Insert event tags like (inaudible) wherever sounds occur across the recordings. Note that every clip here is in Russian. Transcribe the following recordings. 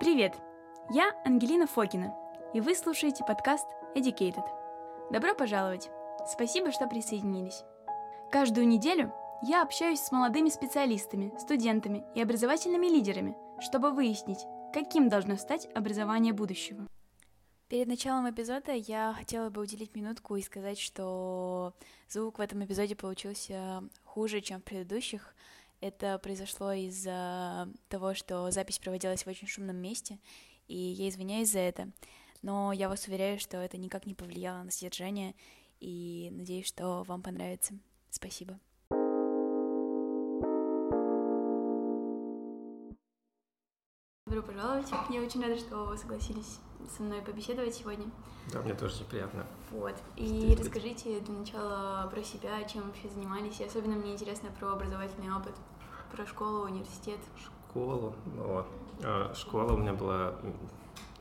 Привет! Я Ангелина Фокина, и вы слушаете подкаст Educated. Добро пожаловать! Спасибо, что присоединились. Каждую неделю я общаюсь с молодыми специалистами, студентами и образовательными лидерами, чтобы выяснить, каким должно стать образование будущего. Перед началом эпизода я хотела бы уделить минутку и сказать, что звук в этом эпизоде получился хуже, чем в предыдущих. Это произошло из-за того, что запись проводилась в очень шумном месте, и я извиняюсь за это. Но я вас уверяю, что это никак не повлияло на содержание, и надеюсь, что вам понравится. Спасибо. Пожаловать. Я очень рада, что вы согласились со мной побеседовать сегодня. Да, мне тоже приятно. Вот. И расскажите для начала про себя, чем вообще занимались. И особенно мне интересно про образовательный опыт, про школу, университет. Школу. Вот. А, школа у меня была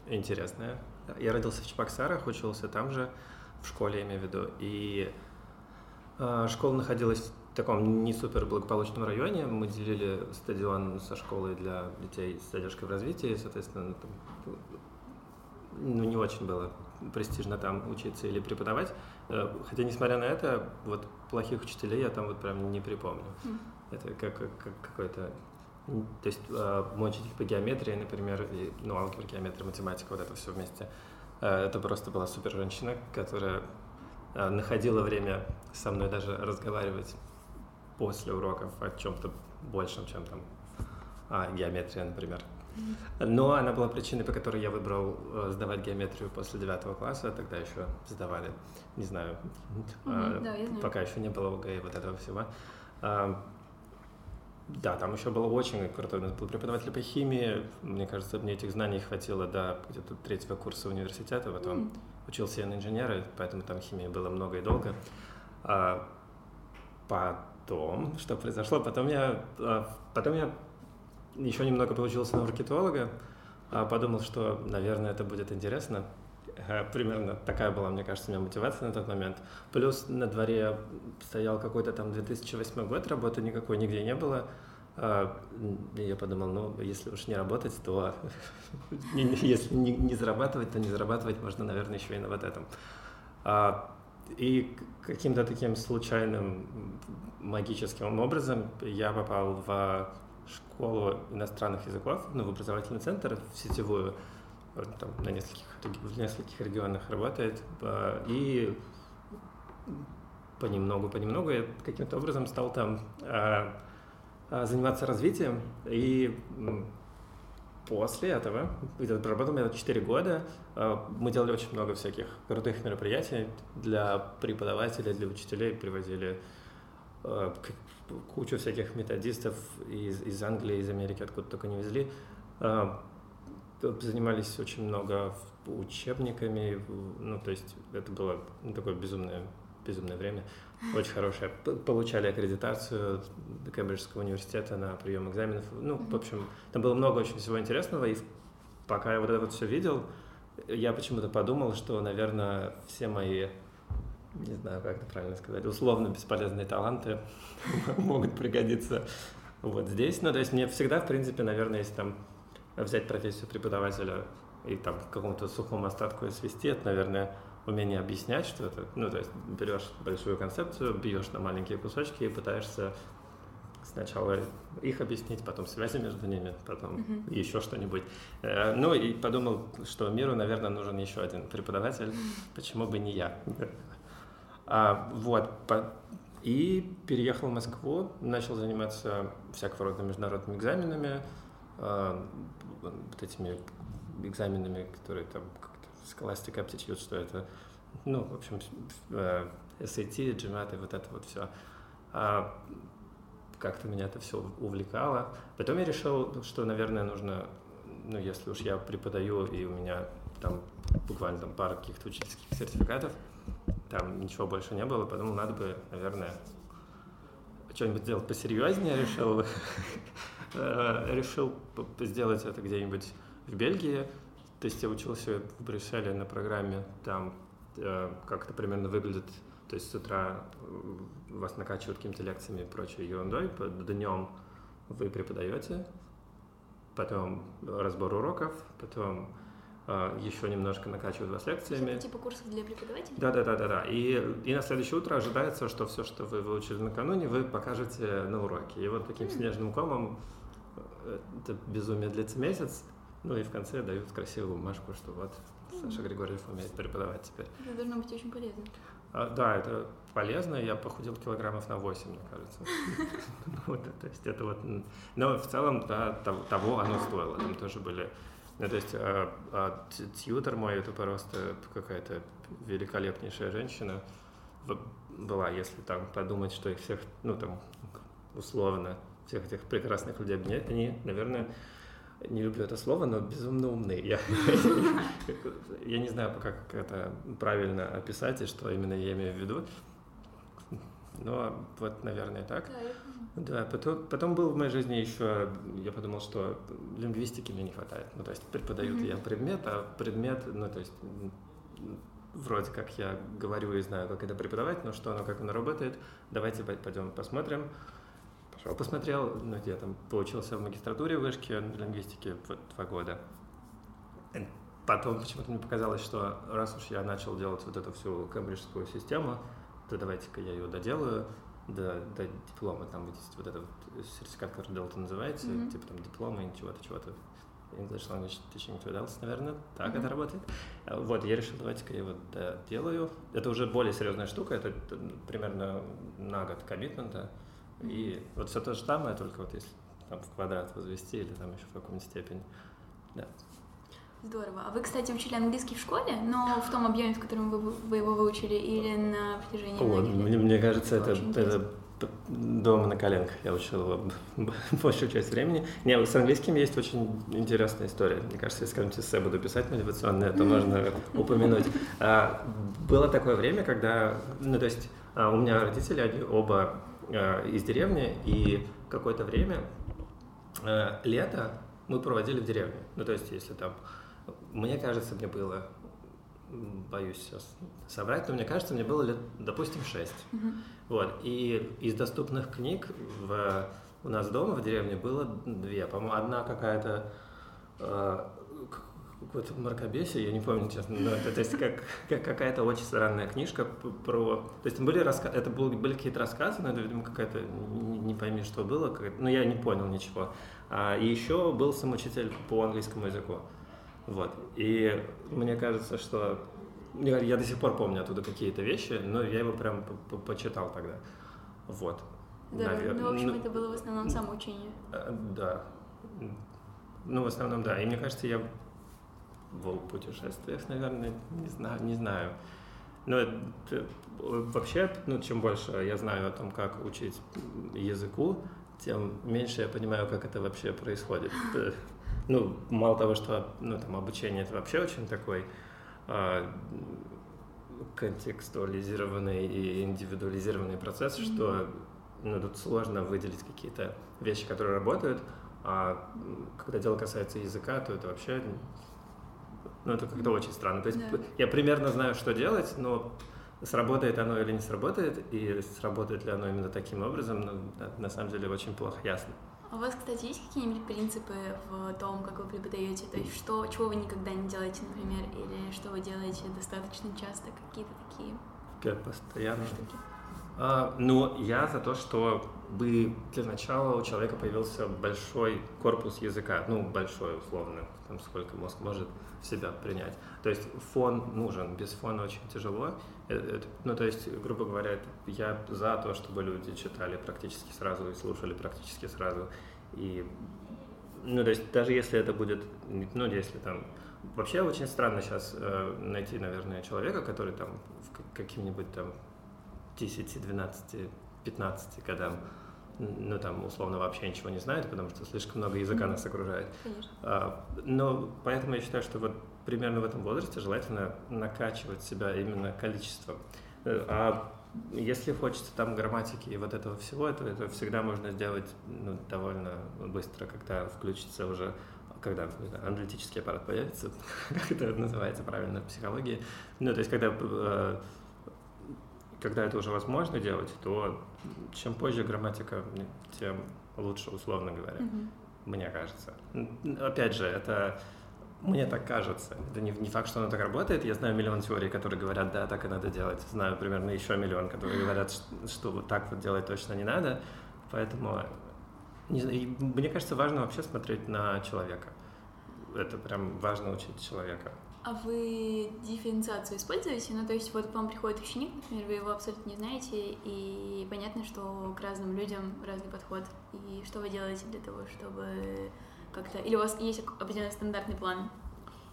интересная. Я родился в Чебоксарах, учился там же, в школе, я имею в виду. И а, школа находилась таком не супер благополучном районе. Мы делили стадион со школой для детей с задержкой в развитии, соответственно, там, ну, не очень было престижно там учиться или преподавать. Э, хотя, несмотря на это, вот плохих учителей я там вот прям не припомню. Mm. Это как, как какой-то... То есть э, мой учитель по геометрии, например, и, ну, алгебра, геометрия, математика, вот это все вместе. Э, это просто была супер женщина, которая находила время со мной даже разговаривать после уроков о чем-то большем, чем там а, геометрия, например. Но она была причиной, по которой я выбрал э, сдавать геометрию после девятого класса. Тогда еще сдавали, не знаю, mm-hmm, да, знаю. пока еще не было ОГЭ и вот этого всего. А, да, там еще было очень крутой. У нас был преподаватель по химии. Мне кажется, мне этих знаний хватило до где-то третьего курса университета. Потом mm. учился я на инженера, поэтому там химии было много и долго. А потом, что произошло? Потом я, а, потом я еще немного получился на маркетолога, а подумал, что, наверное, это будет интересно. Э, примерно такая была, мне кажется, у меня мотивация на тот момент. Плюс на дворе стоял какой-то там 2008 год, работы никакой нигде не было. А, я подумал, ну, если уж не работать, то (laughs) если не зарабатывать, то не зарабатывать можно, наверное, еще и на вот этом. И каким-то таким случайным магическим образом я попал в школу иностранных языков, ну, в образовательный центр, в сетевую, там, на нескольких, в нескольких регионах работает, а, и понемногу, понемногу я каким-то образом стал там а, а, заниматься развитием, и после этого, проработал я 4 года, мы делали очень много всяких крутых мероприятий для преподавателей, для учителей, привозили кучу всяких методистов из, из Англии, из Америки, откуда только не везли. А, занимались очень много учебниками, ну, то есть это было такое безумное, безумное время, очень хорошее. Получали аккредитацию Кембриджского университета на прием экзаменов. Ну, в общем, там было много очень всего интересного, и пока я вот это вот все видел, я почему-то подумал, что, наверное, все мои не знаю, как это правильно сказать, условно бесполезные таланты (laughs) могут пригодиться вот здесь. Ну, то есть мне всегда, в принципе, наверное, если там взять профессию преподавателя и там к какому-то сухому остатку свести, это, наверное, умение объяснять что-то. Ну, то есть берешь большую концепцию, бьешь на маленькие кусочки и пытаешься сначала их объяснить, потом связи между ними, потом mm-hmm. еще что-нибудь. Э, ну и подумал, что миру, наверное, нужен еще один преподаватель, почему бы не я. (laughs) А, вот, по, и переехал в Москву, начал заниматься всякого рода международными экзаменами, а, вот этими экзаменами, которые там Scholastic Aptitude, что это, ну, в общем, э, SAT, GMAT, вот это вот все. А, как-то меня это все увлекало. Потом я решил, что, наверное, нужно, ну, если уж я преподаю, и у меня там буквально там пара каких-то учительских сертификатов, там ничего больше не было, подумал, надо бы, наверное, что-нибудь сделать посерьезнее, решил, (laughs) э, решил сделать это где-нибудь в Бельгии. То есть я учился в Брюсселе на программе, там э, как это примерно выглядит. То есть с утра вас накачивают какими-то лекциями и прочей ерундой, днем вы преподаете, потом разбор уроков, потом а, еще немножко накачивают вас лекциями. Это типа курсов для преподавателей? Да, да, да, да, да. И, и на следующее утро ожидается, что все, что вы выучили накануне, вы покажете на уроке. И вот таким снежным комом э, это безумие длится месяц, ну и в конце дают красивую бумажку, что вот Саша Григорьев умеет преподавать теперь. Это должно быть очень полезно. А, да, это полезно. Я похудел килограммов на 8, мне кажется. (laughs) вот, то есть это вот... Но в целом, да, того оно стоило. Там тоже были ну, то есть а, а, тьютер мой, это просто какая-то великолепнейшая женщина была, если там подумать, что их всех, ну там, условно, всех этих прекрасных людей объединяет, они, наверное, не люблю это слово, но безумно умные. Я, (laughs) я не знаю, как это правильно описать и что именно я имею в виду. Но вот, наверное, так. Да, потом, потом был в моей жизни еще, я подумал, что лингвистики мне не хватает. Ну, то есть преподают mm-hmm. я предмет, а предмет, ну, то есть вроде как я говорю и знаю, как это преподавать, но что оно, как оно работает, давайте пойдем посмотрим. Пошел, посмотрел, ну, я там поучился в магистратуре в вышке лингвистики вот, два года. Потом почему-то мне показалось, что раз уж я начал делать вот эту всю кембриджскую систему, то давайте-ка я ее доделаю до, до диплома. Там есть вот этот вот сертификат, который Delta называется, mm-hmm. типа там диплома и чего-то, чего-то. English Language Teaching Credentials, наверное, так mm-hmm. это работает. Вот, я решил, давайте-ка я его доделаю. Это уже более серьезная штука, это примерно на год коммитмента. Mm-hmm. И вот все то же самое, только вот если там в квадрат возвести или там еще в каком-нибудь степени. Да. Здорово. А вы, кстати, учили английский в школе, но в том объеме, в котором вы, вы его выучили, или на протяжении О, мне, мне кажется, это, это дома на коленках я учил его (laughs) большую часть времени. Не, с английским есть очень интересная история. Мне кажется, если когда-нибудь эссе буду писать мотивационное, то можно (laughs) упомянуть. А, было такое время, когда, ну, то есть а, у меня родители, они оба а, из деревни, и какое-то время лето мы проводили в деревне. Ну, то есть, если там мне кажется, мне было, боюсь сейчас соврать, но мне кажется, мне было лет, допустим, 6. Mm-hmm. Вот. И из доступных книг в, у нас дома в деревне было две. По-моему, одна какая-то э, какое-то мракобесие, я не помню, честно, но это то есть как, как какая-то очень странная книжка про... То есть были раска... это были, были какие-то рассказы, но это, видимо, какая-то, не, не пойми, что было, но я не понял ничего. А, и еще был самоучитель по английскому языку. Вот. И мне кажется, что я до сих пор помню оттуда какие-то вещи, но я его прям почитал тогда. Вот. Да, Навер... ну, в общем, ну, это было в основном самоучение. Э, да. Ну, в основном, да. И мне кажется, я в путешествиях, наверное, не знаю, не знаю. Но это, вообще, ну, чем больше я знаю о том, как учить языку, тем меньше я понимаю, как это вообще происходит. (laughs) ну, мало того, что ну, там, обучение это вообще очень такой э, контекстуализированный и индивидуализированный процесс, mm-hmm. что ну, тут сложно выделить какие-то вещи, которые работают, а когда дело касается языка, то это вообще ну, это как-то очень странно. То есть yeah. я примерно знаю, что делать, но сработает оно или не сработает, и сработает ли оно именно таким образом, ну, на самом деле очень плохо ясно. А у вас, кстати, есть какие-нибудь принципы в том, как вы преподаете? То есть что, чего вы никогда не делаете, например, или что вы делаете достаточно часто, какие-то такие как постоянно. штуки? А, ну, я за то, что бы для начала у человека появился большой корпус языка, ну, большой условно, там сколько мозг может в себя принять. То есть фон нужен, без фона очень тяжело. Это, ну, то есть, грубо говоря, я за то, чтобы люди читали практически сразу и слушали практически сразу. И, ну, то есть, даже если это будет, ну, если там Вообще очень странно сейчас э, найти, наверное, человека, который там в каким-нибудь там 10, 12, 15 годам, ну там условно вообще ничего не знает, потому что слишком много языка mm-hmm. нас окружает. Конечно. А, но поэтому я считаю, что вот примерно в этом возрасте желательно накачивать себя именно количеством. Э, а если хочется там грамматики и вот этого всего, то это всегда можно сделать ну, довольно быстро, когда включится уже когда знаю, аналитический аппарат появится, (laughs) как это называется правильно в психологии. Ну, то есть, когда э, когда это уже возможно делать, то чем позже грамматика, тем лучше, условно говоря. Mm-hmm. мне кажется. Опять же, это мне так кажется. Это не, не факт, что оно так работает. Я знаю миллион теорий, которые говорят, да, так и надо делать. Знаю примерно еще миллион, которые говорят, что, что вот так вот делать точно не надо. Поэтому не знаю, мне кажется, важно вообще смотреть на человека. Это прям важно учить человека. А вы дифференциацию используете? Ну, то есть вот к вам приходит ученик, например, вы его абсолютно не знаете, и понятно, что к разным людям разный подход. И что вы делаете для того, чтобы как-то... Или у вас есть определенный стандартный план?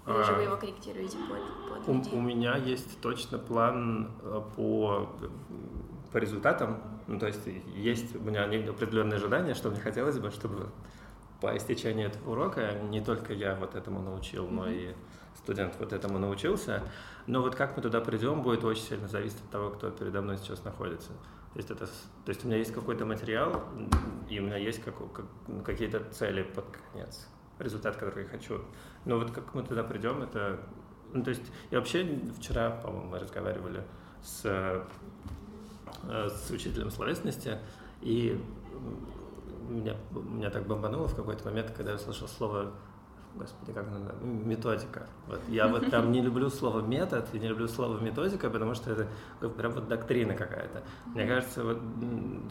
Или же вы его корректируете под, под у, у меня есть точно план э, по, по результатам. Ну, то есть есть у меня определенные ожидания, что мне хотелось бы, чтобы по истечении этого урока не только я вот этому научил, но и студент вот этому научился. Но вот как мы туда придем, будет очень сильно зависеть от того, кто передо мной сейчас находится. То есть, это, то есть у меня есть какой-то материал, и у меня есть как, как, какие-то цели под конец, результат, который я хочу. Но вот как мы туда придем, это... Ну, то есть я вообще вчера, по-моему, мы разговаривали с, э, с учителем словесности, и меня, меня так бомбануло в какой-то момент, когда я услышал слово господи, как она, методика. Вот. Я вот прям не люблю слово метод и не люблю слово методика, потому что это прям вот доктрина какая-то. Мне кажется, вот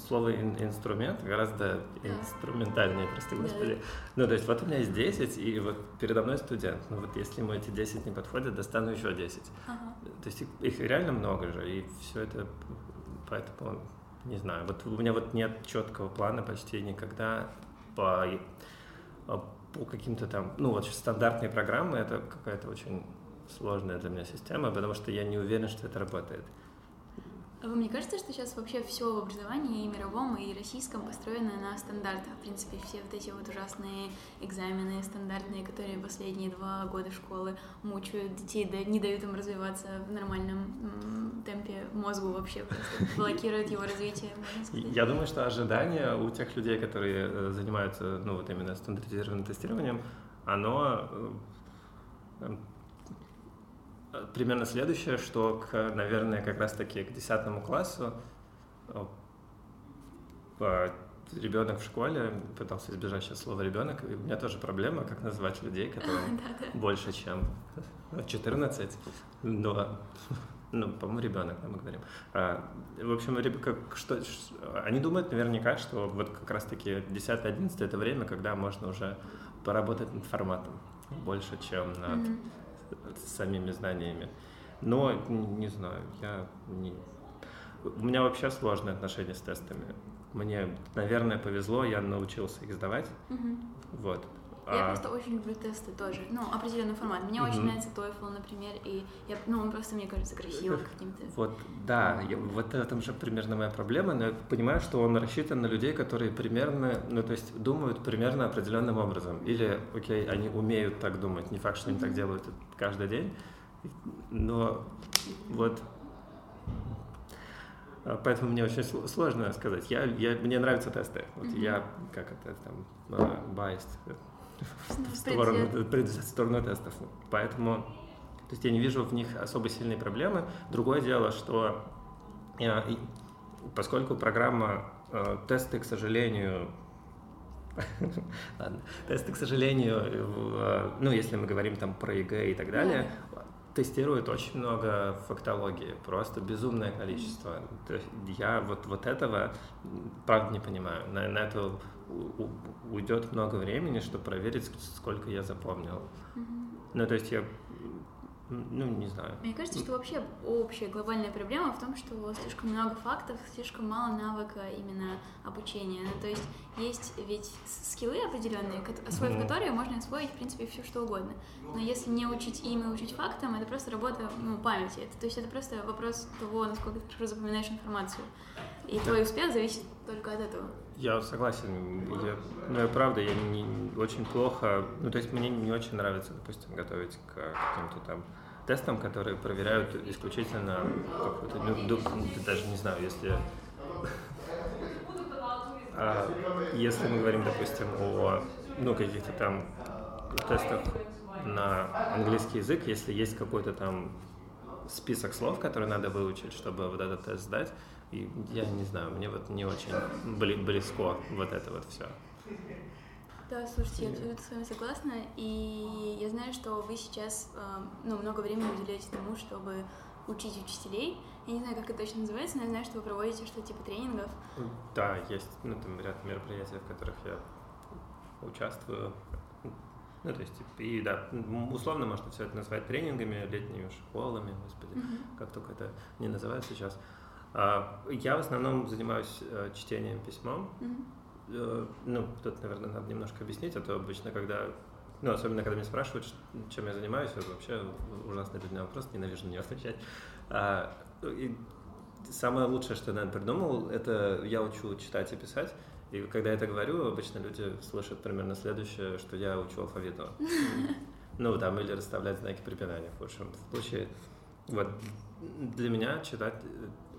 слово инструмент гораздо инструментальнее, прости господи. Ну, то есть вот у меня есть 10, и вот передо мной студент. Ну вот если ему эти 10 не подходят, достану еще 10. Ага. То есть их, их реально много же, и все это, поэтому, не знаю, вот у меня вот нет четкого плана почти никогда по по каким-то там, ну вот стандартные программы, это какая-то очень сложная для меня система, потому что я не уверен, что это работает. А вам не кажется, что сейчас вообще все в образовании и мировом, и российском построено на стандартах? В принципе, все вот эти вот ужасные экзамены стандартные, которые последние два года школы мучают детей, да, не дают им развиваться в нормальном темпе мозгу вообще, блокируют его развитие, Я думаю, что ожидания у тех людей, которые э, занимаются, ну, вот именно стандартизированным тестированием, оно э, примерно следующее, что, к, наверное, как раз-таки к 10 классу э, ребенок в школе, пытался избежать сейчас слова ребенок, и у меня тоже проблема, как назвать людей, которым (laughs) больше, чем (laughs) 14, но ну, по-моему, ребенок, да, мы говорим. А, в общем, как, что, они думают наверняка, что вот как раз-таки 10-11 это время, когда можно уже поработать над форматом больше, чем над mm-hmm самими знаниями. Но, не знаю, я не... У меня вообще сложные отношения с тестами. Мне, наверное, повезло, я научился их сдавать. Угу. Вот. Я а... просто очень люблю тесты тоже. Ну, определенный формат. Мне mm-hmm. очень нравится TOEFL, например, и я, ну, он просто, мне кажется, красивым (laughs) каким-то. Вот, да, я, вот это же примерно моя проблема, но я понимаю, что он рассчитан на людей, которые примерно, ну, то есть думают примерно определенным образом. Или, окей, они умеют так думать, не факт, что они так делают каждый день, но вот а, Поэтому мне очень сложно сказать. Я, я, мне нравятся тесты. Вот mm-hmm. я, как это там, biased, в сторону, в сторону тестов. Поэтому то есть я не вижу в них особо сильной проблемы. Другое дело, что я, поскольку программа э, тесты, к сожалению, (laughs) Ладно. Тесты, к сожалению, э, ну, если мы говорим там про ЕГЭ и так далее, тестируют очень много фактологии, просто безумное количество. То есть я вот, вот этого правда не понимаю. На, на это уйдет много времени, чтобы проверить, сколько я запомнил. Mm-hmm. Ну, то есть я ну, не знаю. Мне кажется, что вообще общая глобальная проблема в том, что слишком много фактов, слишком мало навыка именно обучения. Ну, то есть есть ведь скиллы определенные, освоив mm-hmm. которые можно освоить, в принципе, все что угодно. Но если не учить им и учить фактам, это просто работа ну, памяти. Это, то есть это просто вопрос того, насколько ты запоминаешь информацию. И твой успех зависит только от этого. Я согласен. Я, ну, я правда, я не, очень плохо... Ну, то есть мне не очень нравится, допустим, готовить к каким-то там тестам, которые проверяют исключительно какой-то... Ну, даже не знаю, если... (laughs) А если мы говорим, допустим, о ну, каких-то там тестах на английский язык, если есть какой-то там список слов, которые надо выучить, чтобы вот этот тест сдать, и я не знаю, мне вот не очень близко вот это вот все. Да, слушайте, я абсолютно с вами согласна. И я знаю, что вы сейчас э, ну, много времени уделяете тому, чтобы учить учителей. Я не знаю, как это точно называется, но я знаю, что вы проводите что-то типа тренингов. Да, есть ну, там ряд мероприятий, в которых я участвую. Ну, то есть, и да, условно можно все это назвать тренингами, летними школами, господи, mm-hmm. как только это не называют сейчас. Я в основном занимаюсь э, чтением письмом. Mm-hmm. Ну, тут, наверное, надо немножко объяснить, а то обычно, когда ну, особенно, когда меня спрашивают, чем я занимаюсь, это вообще ужасный для меня вопрос, ненавижу на него отвечать. А, и самое лучшее, что я, наверное, придумал, это я учу читать и писать. И когда я это говорю, обычно люди слышат примерно следующее, что я учу алфавиту. (laughs) Ну, там, или расставлять знаки препинания в худшем случае. Вот для меня читать,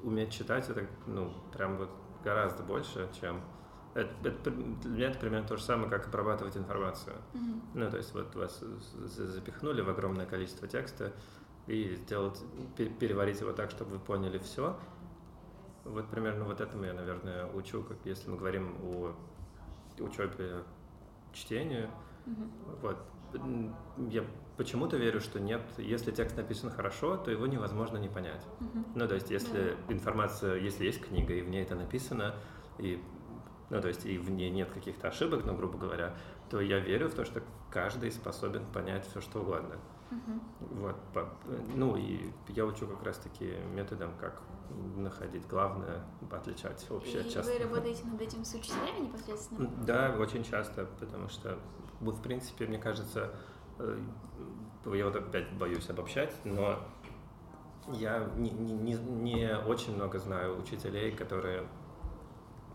уметь читать, это, ну, прям вот гораздо больше, чем это, это, для меня это примерно то же самое, как обрабатывать информацию. Mm-hmm. Ну, то есть вот вас запихнули в огромное количество текста и сделать, переварить его так, чтобы вы поняли все. Вот примерно вот этому я, наверное, учу, как если мы говорим о учебе чтению. Mm-hmm. Вот. Я почему-то верю, что нет, если текст написан хорошо, то его невозможно не понять. Mm-hmm. Ну, то есть, если mm-hmm. информация, если есть книга, и в ней это написано, и ну, то есть и в ней нет каких-то ошибок, ну, грубо говоря, то я верю в то, что каждый способен понять все, что угодно. Uh-huh. Вот, по, ну, и я учу как раз-таки методом, как находить главное, отличать общее от частного. вы работаете над этим с учителями непосредственно? Да, очень часто, потому что, в принципе, мне кажется, я вот опять боюсь обобщать, но я не, не, не очень много знаю учителей, которые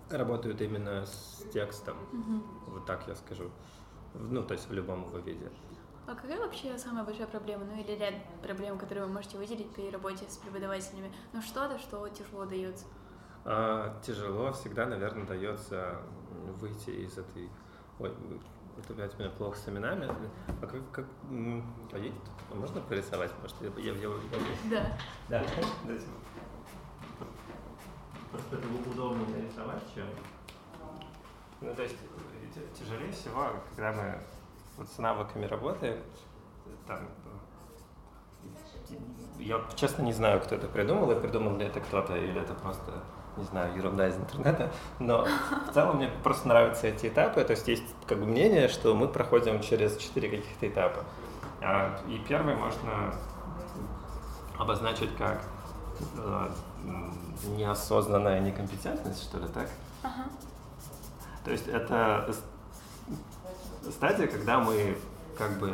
работают именно с текстом. Угу. Вот так я скажу. Ну, то есть в любом его виде. А какая вообще самая большая проблема, ну или ряд проблем, которые вы можете выделить при работе с преподавателями? Ну что-то, что тяжело дается? А, тяжело всегда, наверное, дается выйти из этой... Ой, это опять у меня плохо с именами. А как... как... А можно порисовать? Может, я... я, я, я... Да. Да. Просто это удобнее нарисовать, чем... Ну, то есть тяжелее всего, когда мы вот с навыками работаем, там, я честно не знаю, кто это придумал, и придумал ли это кто-то, или это просто, не знаю, ерунда из интернета, но в целом мне просто нравятся эти этапы, то есть есть как бы мнение, что мы проходим через четыре каких-то этапа. А, и первый можно обозначить как э, неосознанная некомпетентность, что ли, так? Ага. То есть это стадия, когда мы как бы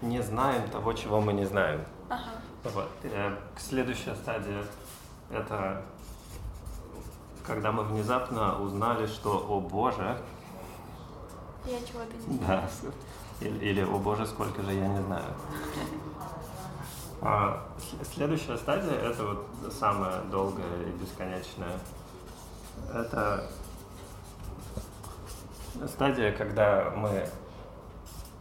не знаем того, чего мы не знаем. Ага. Вот. Э, следующая стадия — это когда мы внезапно узнали, что «О Боже!» Я не знаю. Да. Или, или «О Боже, сколько же я не знаю!» А, следующая стадия — это вот самая долгая и бесконечная. Это стадия, когда мы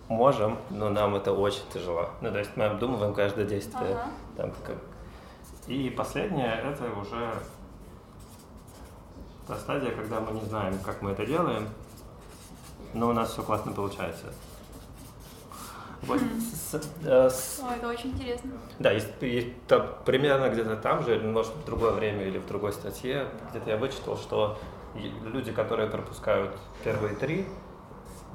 можем, но нам это очень тяжело. Ну, то есть мы обдумываем каждое действие. Ага. Там, как... И последняя — это уже та стадия, когда мы не знаем, как мы это делаем, но у нас все классно получается. Вот, с, э, с... О, это очень интересно. Да, есть, есть там, примерно где-то там же, может, в другое время или в другой статье, где-то я вычитал, что люди, которые пропускают первые три,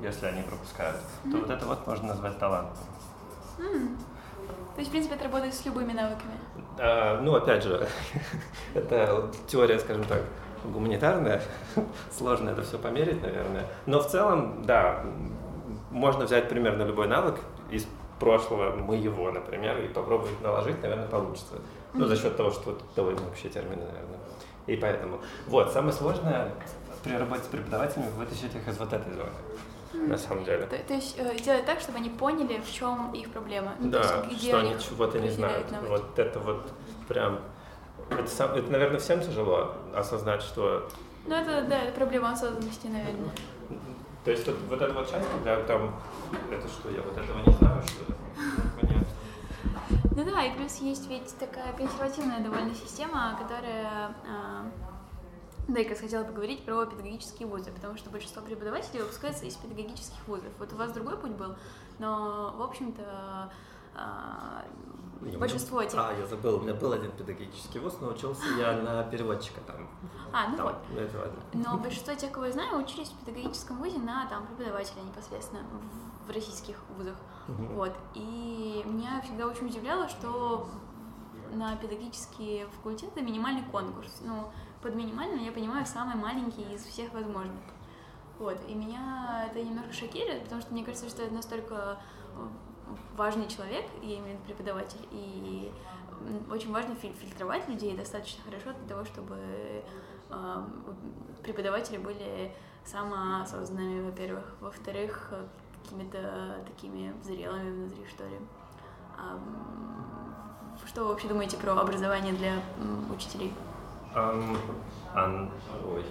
если они пропускают, mm-hmm. то вот это вот можно назвать талантом. Mm. То есть, в принципе, это работает с любыми навыками? А, ну, опять же, (laughs) это теория, скажем так, гуманитарная, (laughs) сложно это все померить, наверное. Но в целом, да, можно взять примерно любой навык из прошлого, моего, например, и попробовать наложить, наверное, получится. Ну, за счет того, что довольно вообще термины, наверное. И поэтому, вот, самое сложное при работе с преподавателями вытащить их из вот этой зоны. На самом деле. То, то есть э, делать так, чтобы они поняли, в чем их проблема. Ну, да, есть, где что они чего-то не знают. Вот это вот прям это, сам, это, наверное, всем тяжело осознать, что... Ну, это, да, это проблема осознанности, наверное. То есть вот, вот эта вот часть, когда там, это что, я вот этого не знаю, что ли? Понятно. Ну да, и плюс есть ведь такая консервативная довольно система, которая, э, Да, я хотела поговорить про педагогические вузы, потому что большинство преподавателей выпускаются из педагогических вузов. Вот у вас другой путь был, но, в общем-то, а, большинство этих... А, я забыл, у меня был один педагогический вуз, но учился я (laughs) на переводчика там. А, ну там, вот. Это ладно. Но большинство тех, кого я знаю, учились в педагогическом вузе на там преподавателя непосредственно в, российских вузах. Мгм. Вот. И меня всегда очень удивляло, что на педагогические факультеты минимальный конкурс. Ну, под минимальным я понимаю самый маленький из всех возможных. Вот. И меня это немножко шокирует, потому что мне кажется, что это настолько э, важный человек, я имею в виду преподаватель, и очень важно филь- фильтровать людей достаточно хорошо для того, чтобы э, преподаватели были самоосознанными, во-первых. Во-вторых, какими-то такими зрелыми внутри, что ли. А, Что вы вообще думаете про образование для учителей? Ам, ан- ой.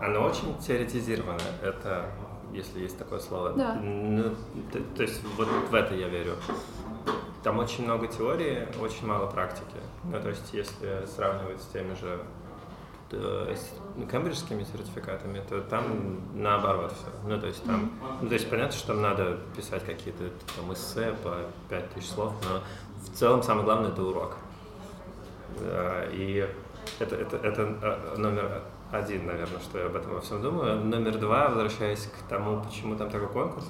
Оно очень теоретизировано. Это, если есть такое слово. Да. Ну, то, то есть вот в это я верю. Там очень много теории, очень мало практики. Ну, то есть если сравнивать с теми же э, с кембриджскими сертификатами, то там наоборот все. Ну, то есть там, ну, то есть понятно, что там надо писать какие-то там эссе по 5000 слов, но в целом самое главное это урок. Да, И это, это, это э, номер один, наверное, что я об этом во всем думаю. Номер два, возвращаясь к тому, почему там такой конкурс,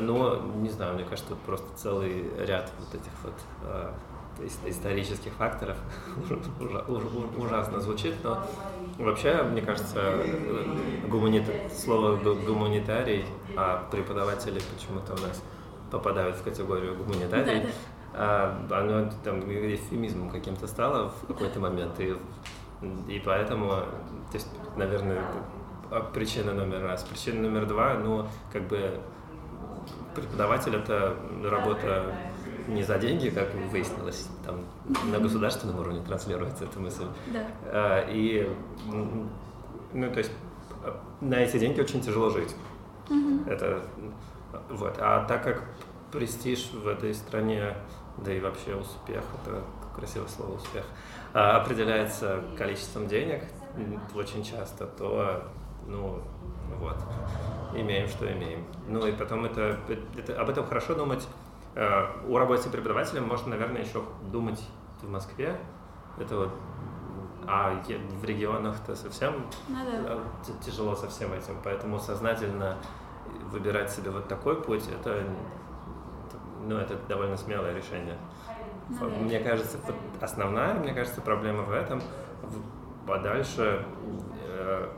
ну, не знаю, мне кажется, тут просто целый ряд вот этих вот э, ис- исторических факторов. (laughs) Ужа- уж- Ужасно звучит, но вообще, мне кажется, слово гу- гуманитарий, а преподаватели почему-то у нас попадают в категорию гуманитарий, а, оно там эвфемизмом каким-то стало в какой-то момент, и, и поэтому, то есть, наверное, а, причина номер раз. Причина номер два, ну, как бы преподаватель это работа не за деньги, как выяснилось, там на государственном уровне транслируется эта мысль. Да. А, И, ну, то есть, на эти деньги очень тяжело жить. Это вот. А так как престиж в этой стране, да и вообще успех, это красивое слово успех, а, определяется количеством денег очень часто, то, ну, вот, имеем, что имеем. Ну и потом это, это- об этом хорошо думать. Э, У работы преподавателя можно, наверное, еще думать в Москве. Это вот, а в регионах-то совсем Надо. а, т- тяжело со всем этим, поэтому сознательно выбирать себе вот такой путь, это, ну, это довольно смелое решение. Да. Мне кажется, основная, мне кажется, проблема в этом. Подальше э,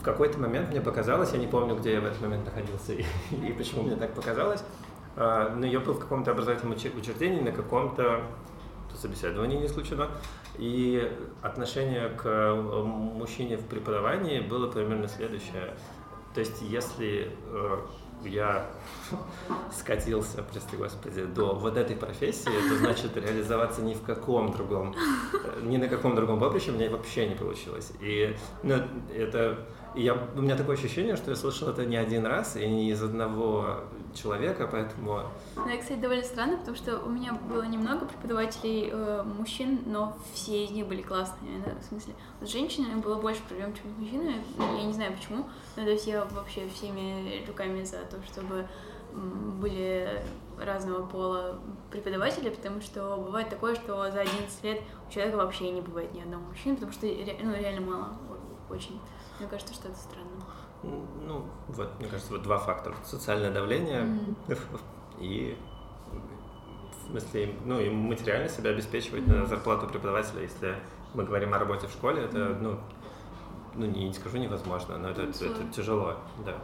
в какой-то момент мне показалось, я не помню, где я в этот момент находился и, (laughs) и почему мне так показалось, а, но я был в каком-то образовательном учреждении, на каком-то собеседовании не исключено, и отношение к э, мужчине в преподавании было примерно следующее. То есть, если э, я (laughs) скатился, прости господи, до вот этой профессии, то значит реализоваться ни в каком другом, э, ни на каком другом поприще у меня вообще не получилось. И ну, это я, у меня такое ощущение, что я слышал это не один раз и не из одного человека, поэтому Ну, это, кстати, довольно странно, потому что у меня было немного преподавателей э, мужчин, но все из них были классные. да, в смысле, с женщинами было больше проблем, чем с мужчинами. Ну, Я не знаю почему. Но то есть я вообще всеми руками за то, чтобы были разного пола преподаватели, потому что бывает такое, что за 11 лет у человека вообще не бывает ни одного мужчины, потому что ну, реально мало очень. Мне кажется, что это странно. Ну, вот, мне кажется, вот два фактора. Социальное давление Мгм. (laughs) и в смысле, ну, и материально себя обеспечивать на зарплату преподавателя, если мы говорим о работе в школе, это, ну, ну не, не скажу невозможно, но это, это, сложно. тяжело, да.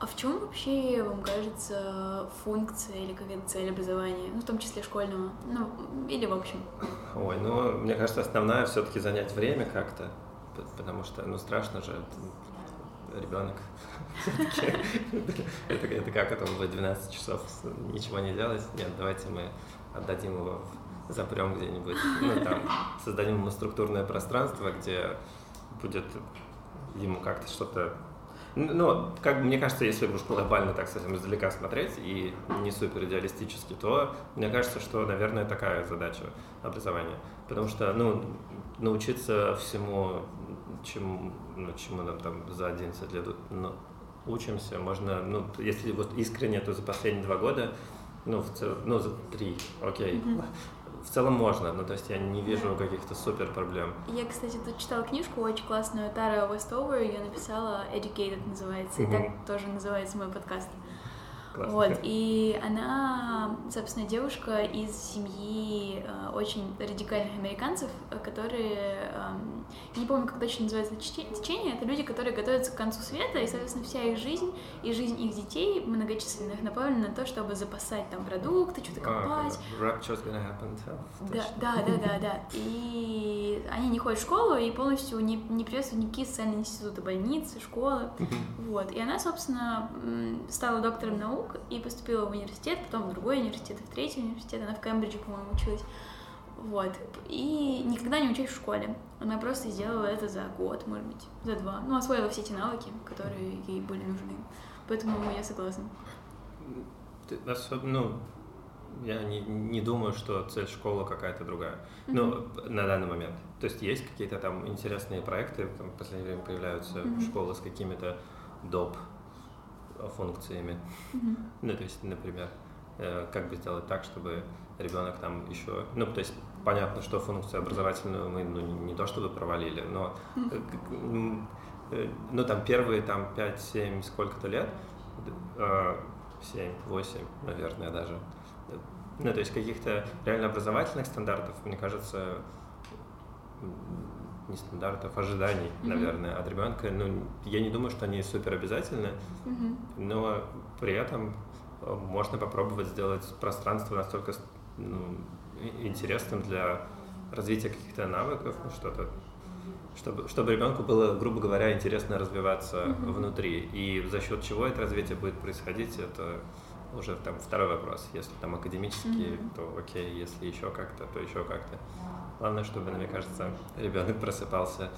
А в чем вообще, вам кажется, функция или какая-то цель образования, ну, в том числе школьного, ну, или в общем? Ой, ну, мне кажется, основная все-таки занять время как-то, потому что, ну, страшно же, это ребенок. (laughs) Это, как это, в 12 часов ничего не делать? Нет, давайте мы отдадим его, запрем где-нибудь, ну, там, создадим ему структурное пространство, где будет ему как-то что-то Н- Ну, как мне кажется, если уж глобально так с этим издалека смотреть и не супер идеалистически, то мне кажется, что, наверное, такая задача образования. Потому что, ну, научиться всему, чему, ну, чему нам там за 11 лет ну, учимся. Можно, ну, если вот искренне, то за последние два года, ну, в цел, ну, за три, окей. Mm-hmm. В целом можно, ну, то есть я не вижу yeah. каких-то супер проблем. Я, кстати, тут читала книжку очень классную, Тара Вестовер, ее написала Educated называется, mm-hmm. и так тоже называется мой подкаст. Классно. Вот, и она, собственно, девушка из семьи э, очень радикальных американцев, которые, э, я не помню, как точно называется течение, это люди, которые готовятся к концу света, и, соответственно, вся их жизнь и жизнь их детей многочисленных направлена на то, чтобы запасать там продукты, что-то копать. Rapture's gonna happen. Да, да, да, да, да. (laughs) И они не ходят в школу и полностью не, не приветствуют никакие социальные институты, больницы, школы. Вот. И она, собственно, стала доктором наук, наук и поступила в университет, потом в другой университет, в третий университет. Она в Кембридже, по-моему, училась. Вот. И никогда не училась в школе. Она просто сделала это за год, может быть, за два. Ну, освоила все эти навыки, которые ей были нужны. Поэтому я согласна. Ты, особенно, ну, я не, не думаю, что цель школы какая-то другая. Mm-hmm. Ну, на данный момент. То есть есть какие-то там интересные проекты, там в последнее время появляются mm-hmm. школы с какими-то доп функциями. Mm-hmm. Ну, то есть, например, э, как бы сделать так, чтобы ребенок там еще, ну, то есть понятно, что функцию образовательную мы ну, не то чтобы провалили, но mm-hmm. ну, там первые там 5-7 сколько-то лет, 7-8, наверное, даже, ну, то есть каких-то реально образовательных стандартов, мне кажется, не стандартов, ожиданий, mm-hmm. наверное, от ребенка. Ну, я не думаю, что они супер обязательны, mm-hmm. но при этом э, можно попробовать сделать пространство настолько ну, интересным для развития каких-то навыков, ну, что-то, чтобы, чтобы ребенку было, грубо говоря, интересно развиваться mm-hmm. внутри. И за счет чего это развитие будет происходить, это уже там второй вопрос. Если там академический, mm-hmm. то окей, если еще как-то, то еще как-то. Главное, чтобы, мне кажется, ребенок просыпался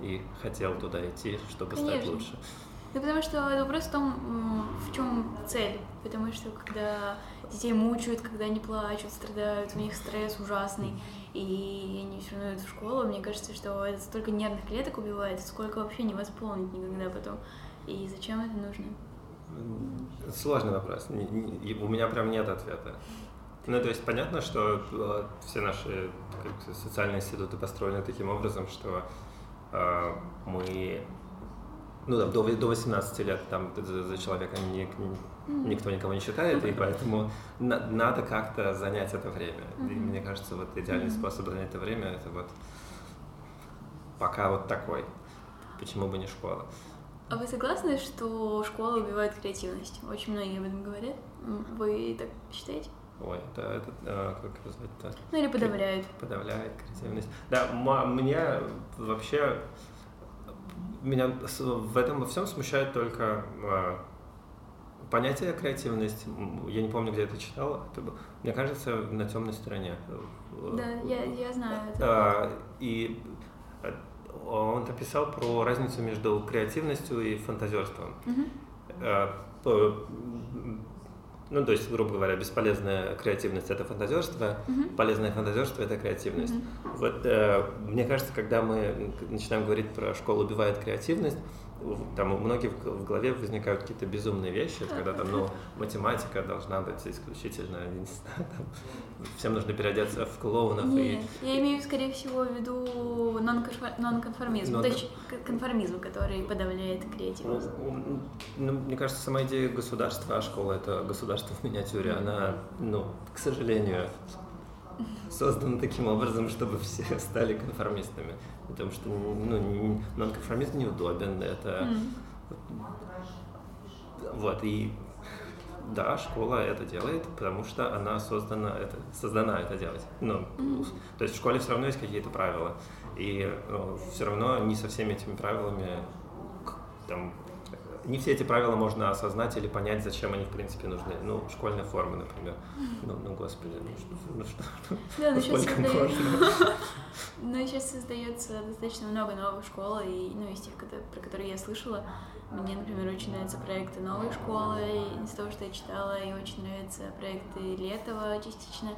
и хотел туда идти, чтобы Конечно. стать лучше. Да потому что вопрос в том, в чем цель. Потому что когда детей мучают, когда они плачут, страдают, у них стресс ужасный, и они все равно идут в школу, мне кажется, что это столько нервных клеток убивает, сколько вообще не восполнить никогда потом. И зачем это нужно? Сложный вопрос. У меня прям нет ответа. Ну, то есть понятно, что э, все наши социальные институты построены таким образом, что э, мы ну да, до, до 18 лет там за, человека ни, никто никого не считает, и поэтому на, надо как-то занять это время. И мне кажется, вот идеальный способ занять это время это вот пока вот такой. Почему бы не школа? А вы согласны, что школа убивает креативность? Очень многие об этом говорят. Вы так считаете? Ой, это, это а, как назвать-то? Ну или подавляет. Подавляет креативность. Да, мне вообще меня в этом во всем смущает только а, понятие креативность. Я не помню, где это читал. Это, мне кажется, на темной стороне. Да, я, я знаю это. А, и он написал про разницу между креативностью и фантазерством. Угу. Ну, то есть, грубо говоря, бесполезная креативность это фантазерство, mm-hmm. полезное фантазерство это креативность. Mm-hmm. Вот э, мне кажется, когда мы начинаем говорить про школу убивает креативность, там у многих в голове возникают какие-то безумные вещи, когда там, ну, (laughs) математика должна быть исключительно, не знаю, там, всем нужно переодеться в клоунов. Нет, и... я имею, скорее всего, в виду нонконформизм, non то есть конформизм, который подавляет креативность. Ну, ну, мне кажется, сама идея государства, а школа — это государство в миниатюре, она, ну, к сожалению, создана таким образом, чтобы все (laughs) стали конформистами. Потому что ну, нонконформизм неудобен, это... Mm. Вот, и да, школа это делает, потому что она создана это, создана это делать. Ну, mm. То есть в школе все равно есть какие-то правила. И ну, все равно не со всеми этими правилами там, не все эти правила можно осознать или понять, зачем они в принципе нужны. Ну, школьная форма, например. Ну, ну господи, ну что, ну что, да, ну, сейчас создается, ну, сейчас (laughs) создается достаточно много новых школ, и, ну, из тех, про которые я слышала, мне, например, очень нравятся проекты новой школы, из того, что я читала, и очень нравятся проекты Летова частично,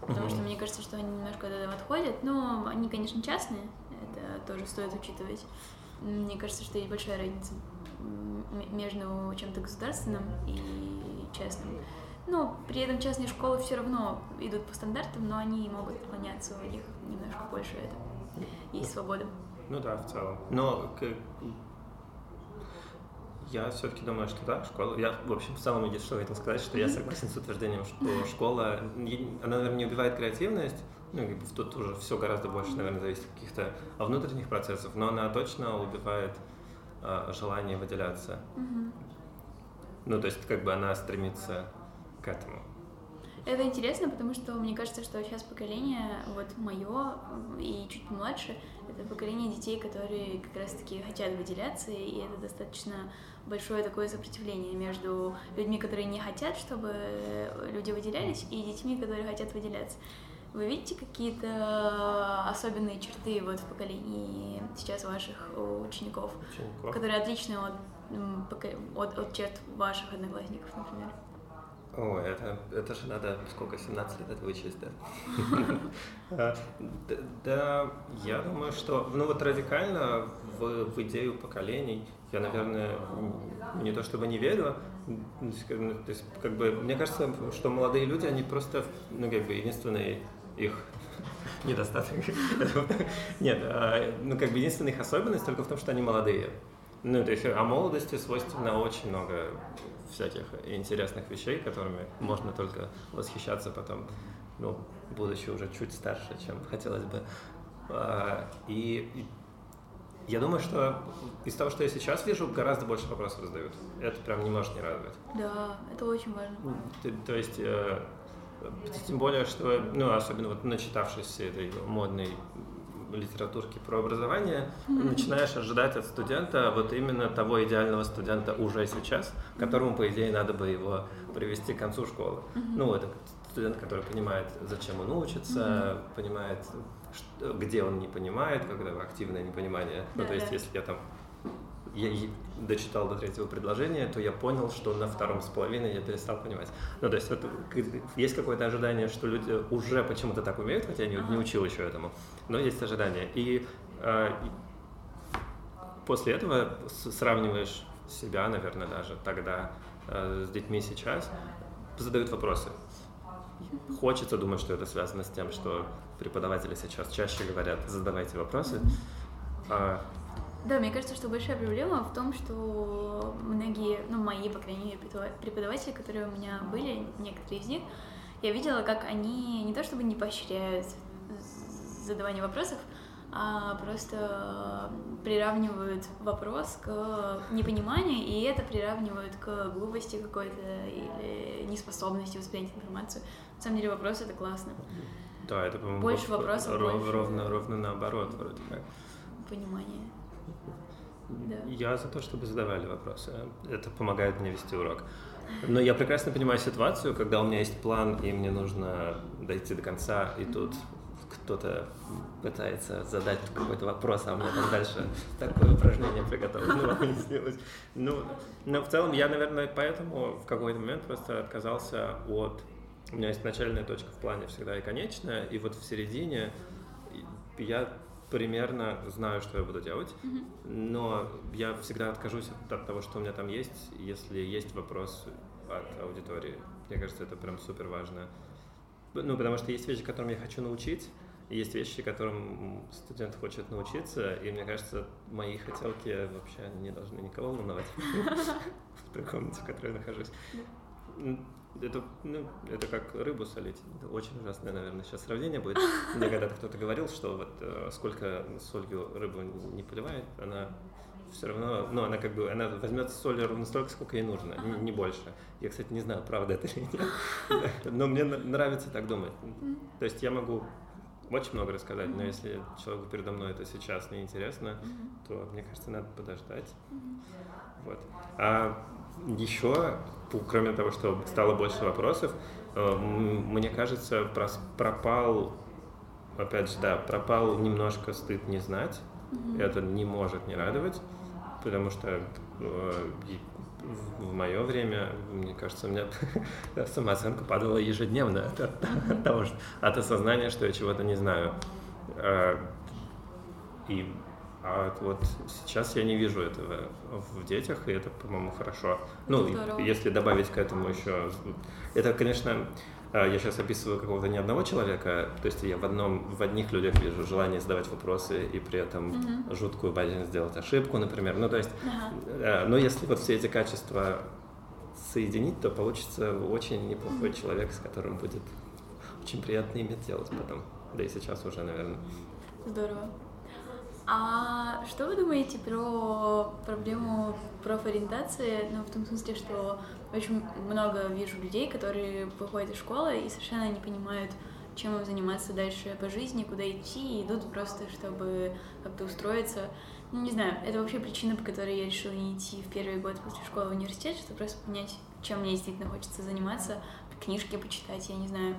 потому что мне кажется, что они немножко от этого отходят, но они, конечно, частные, это тоже стоит учитывать. Мне кажется, что есть большая разница между чем-то государственным и частным. Но при этом частные школы все равно идут по стандартам, но они могут отклоняться, у них немножко больше это. Есть свобода. Ну да, в целом. Но я все-таки думаю, что да, школа. Я, в общем, в целом единственное, что хотел сказать, что я согласен с утверждением, что школа, она, наверное, не убивает креативность, ну, тут уже все гораздо больше, наверное, зависит от каких-то внутренних процессов, но она точно убивает желание выделяться. Ну, то есть, как бы она стремится к этому. Это интересно, потому что мне кажется, что сейчас поколение, вот мое и чуть помладше, это поколение детей, которые как раз-таки хотят выделяться, и это достаточно большое такое сопротивление между людьми, которые не хотят, чтобы люди выделялись, и детьми, которые хотят выделяться. Вы видите какие-то особенные черты вот в поколении сейчас ваших учеников, учеников. которые отличны от, от, от черт ваших одноклассников, например? О, это, это же надо сколько, 17 лет вычесть, да? (laughs) Да, я думаю, что, ну вот радикально в, идею поколений я, наверное, не то чтобы не верю, то есть, как бы, мне кажется, что молодые люди, они просто, ну, как бы, единственный их (laughs) недостаток. Нет, а, ну, как бы, единственная их особенность только в том, что они молодые. Ну, то есть, а молодости свойственно очень много всяких интересных вещей, которыми можно только восхищаться потом, ну, будучи уже чуть старше, чем хотелось бы. А, и я думаю, что из того, что я сейчас вижу, гораздо больше вопросов задают. Это прям не может не радовать. Да, это очень важно. То, то есть, э, тем более, что, ну, особенно вот начитавшись этой модной литературки про образование, mm-hmm. начинаешь ожидать от студента вот именно того идеального студента уже сейчас, которому, по идее, надо бы его привести к концу школы. Mm-hmm. Ну, это студент, который понимает, зачем он учится, mm-hmm. понимает, что, где он не понимает, когда активное непонимание. Да, ну, то есть, да. если я там я дочитал до третьего предложения, то я понял, что на втором с половиной я перестал понимать. Ну, то есть вот, есть какое-то ожидание, что люди уже почему-то так умеют, хотя я не, не учил еще этому, но есть ожидание. И э, после этого сравниваешь себя, наверное, даже тогда э, с детьми сейчас, задают вопросы. Хочется думать, что это связано с тем, что преподаватели сейчас чаще говорят, задавайте вопросы. Да, мне кажется, что большая проблема в том, что многие, ну, мои, по крайней мере, преподаватели, которые у меня были, некоторые из них, я видела, как они не то чтобы не поощряют задавание вопросов, а просто приравнивают вопрос к непониманию, и это приравнивают к глупости какой-то или неспособности воспринять информацию. На самом деле вопрос это классно. Да, это, по-моему, больше вопросов, ров, больше... ровно, ровно наоборот вроде как. Понимание. Да. Я за то, чтобы задавали вопросы. Это помогает мне вести урок. Но я прекрасно понимаю ситуацию, когда у меня есть план, и мне нужно дойти до конца, и тут кто-то пытается задать какой-то вопрос, а у меня там дальше такое упражнение приготовлено. Ну, но в целом я, наверное, поэтому в какой-то момент просто отказался от... У меня есть начальная точка в плане всегда и конечная, и вот в середине я примерно знаю, что я буду делать, mm-hmm. но я всегда откажусь от того, что у меня там есть, если есть вопрос от аудитории. Мне кажется, это прям супер важно. Ну, потому что есть вещи, которым я хочу научить, есть вещи, которым студент хочет научиться, и мне кажется, мои хотелки вообще не должны никого волновать (laughs) (laughs) в той комнате, в которой я нахожусь. Это, ну, это как рыбу солить. Это очень ужасное, наверное, сейчас сравнение будет. (laughs) Мне когда-то кто-то говорил, что вот э, сколько солью рыбу не поливает, она все равно, ну, она как бы, она возьмет соли ровно столько, сколько ей нужно, не, не больше. Я, кстати, не знаю, правда это или нет, (laughs) но мне нравится так думать. То есть я могу очень много рассказать, но если человеку передо мной это сейчас неинтересно, то, мне кажется, надо подождать. Вот. А еще кроме того, что стало больше вопросов, э, мне кажется, пропал, опять же, да, пропал немножко стыд не знать. Mm-hmm. Это не может не радовать, потому что э, в мое время, мне кажется, у меня (laughs) самооценка падала ежедневно от, от того, что, от осознания, что я чего-то не знаю. А, и а вот сейчас я не вижу этого в детях, и это, по-моему, хорошо. Ну, Здорово. если добавить к этому еще... Это, конечно, а, я сейчас описываю какого-то не одного человека, то есть я в одном, в одних людях вижу желание задавать вопросы и при этом uh-huh. жуткую боязнь сделать ошибку, например. Ну, то есть, uh-huh. но если вот все эти качества соединить, то получится очень неплохой uh-huh. человек, с которым будет очень приятно иметь дело потом. Да и сейчас уже, наверное. Здорово. А что вы думаете про проблему профориентации? Ну, в том смысле, что очень много вижу людей, которые выходят из школы и совершенно не понимают, чем им заниматься дальше по жизни, куда идти, и идут просто, чтобы как-то устроиться. Ну, не знаю, это вообще причина, по которой я решила не идти в первый год после школы в университет, чтобы просто понять, чем мне действительно хочется заниматься, книжки почитать, я не знаю,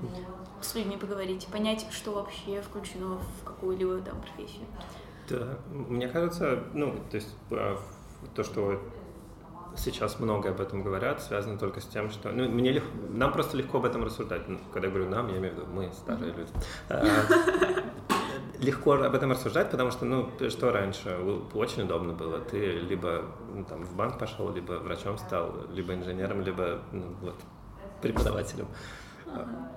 с людьми поговорить, понять, что вообще включено в какую-либо там профессию. Да, мне кажется, ну, то есть а, то, что сейчас много об этом говорят, связано только с тем, что ну, мне лег... нам просто легко об этом рассуждать. Ну, когда я говорю нам, я имею в виду мы, старые люди. А, легко об этом рассуждать, потому что, ну, что раньше, очень удобно было. Ты либо ну, там, в банк пошел, либо врачом стал, либо инженером, либо ну, вот, преподавателем.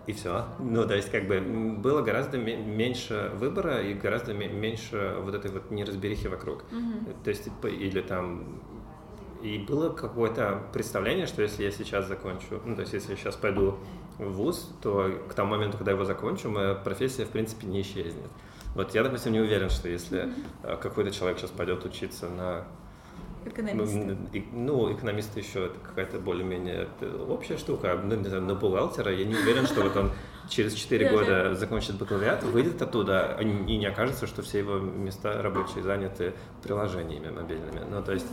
И все. Ну, то есть, как бы, было гораздо меньше выбора и гораздо меньше вот этой вот неразберихи вокруг. Mm-hmm. То есть, или там и было какое-то представление, что если я сейчас закончу, ну, то есть если я сейчас пойду в ВУЗ, то к тому моменту, когда его закончу, моя профессия, в принципе, не исчезнет. Вот я, допустим, не уверен, что если mm-hmm. какой-то человек сейчас пойдет учиться на Экономиста. Ну, экономист еще это какая-то более-менее общая штука. Ну, не знаю, на бухгалтера я не уверен, что вот он через 4 года закончит бакалавриат, выйдет оттуда и не окажется, что все его места рабочие заняты приложениями мобильными. Ну, то есть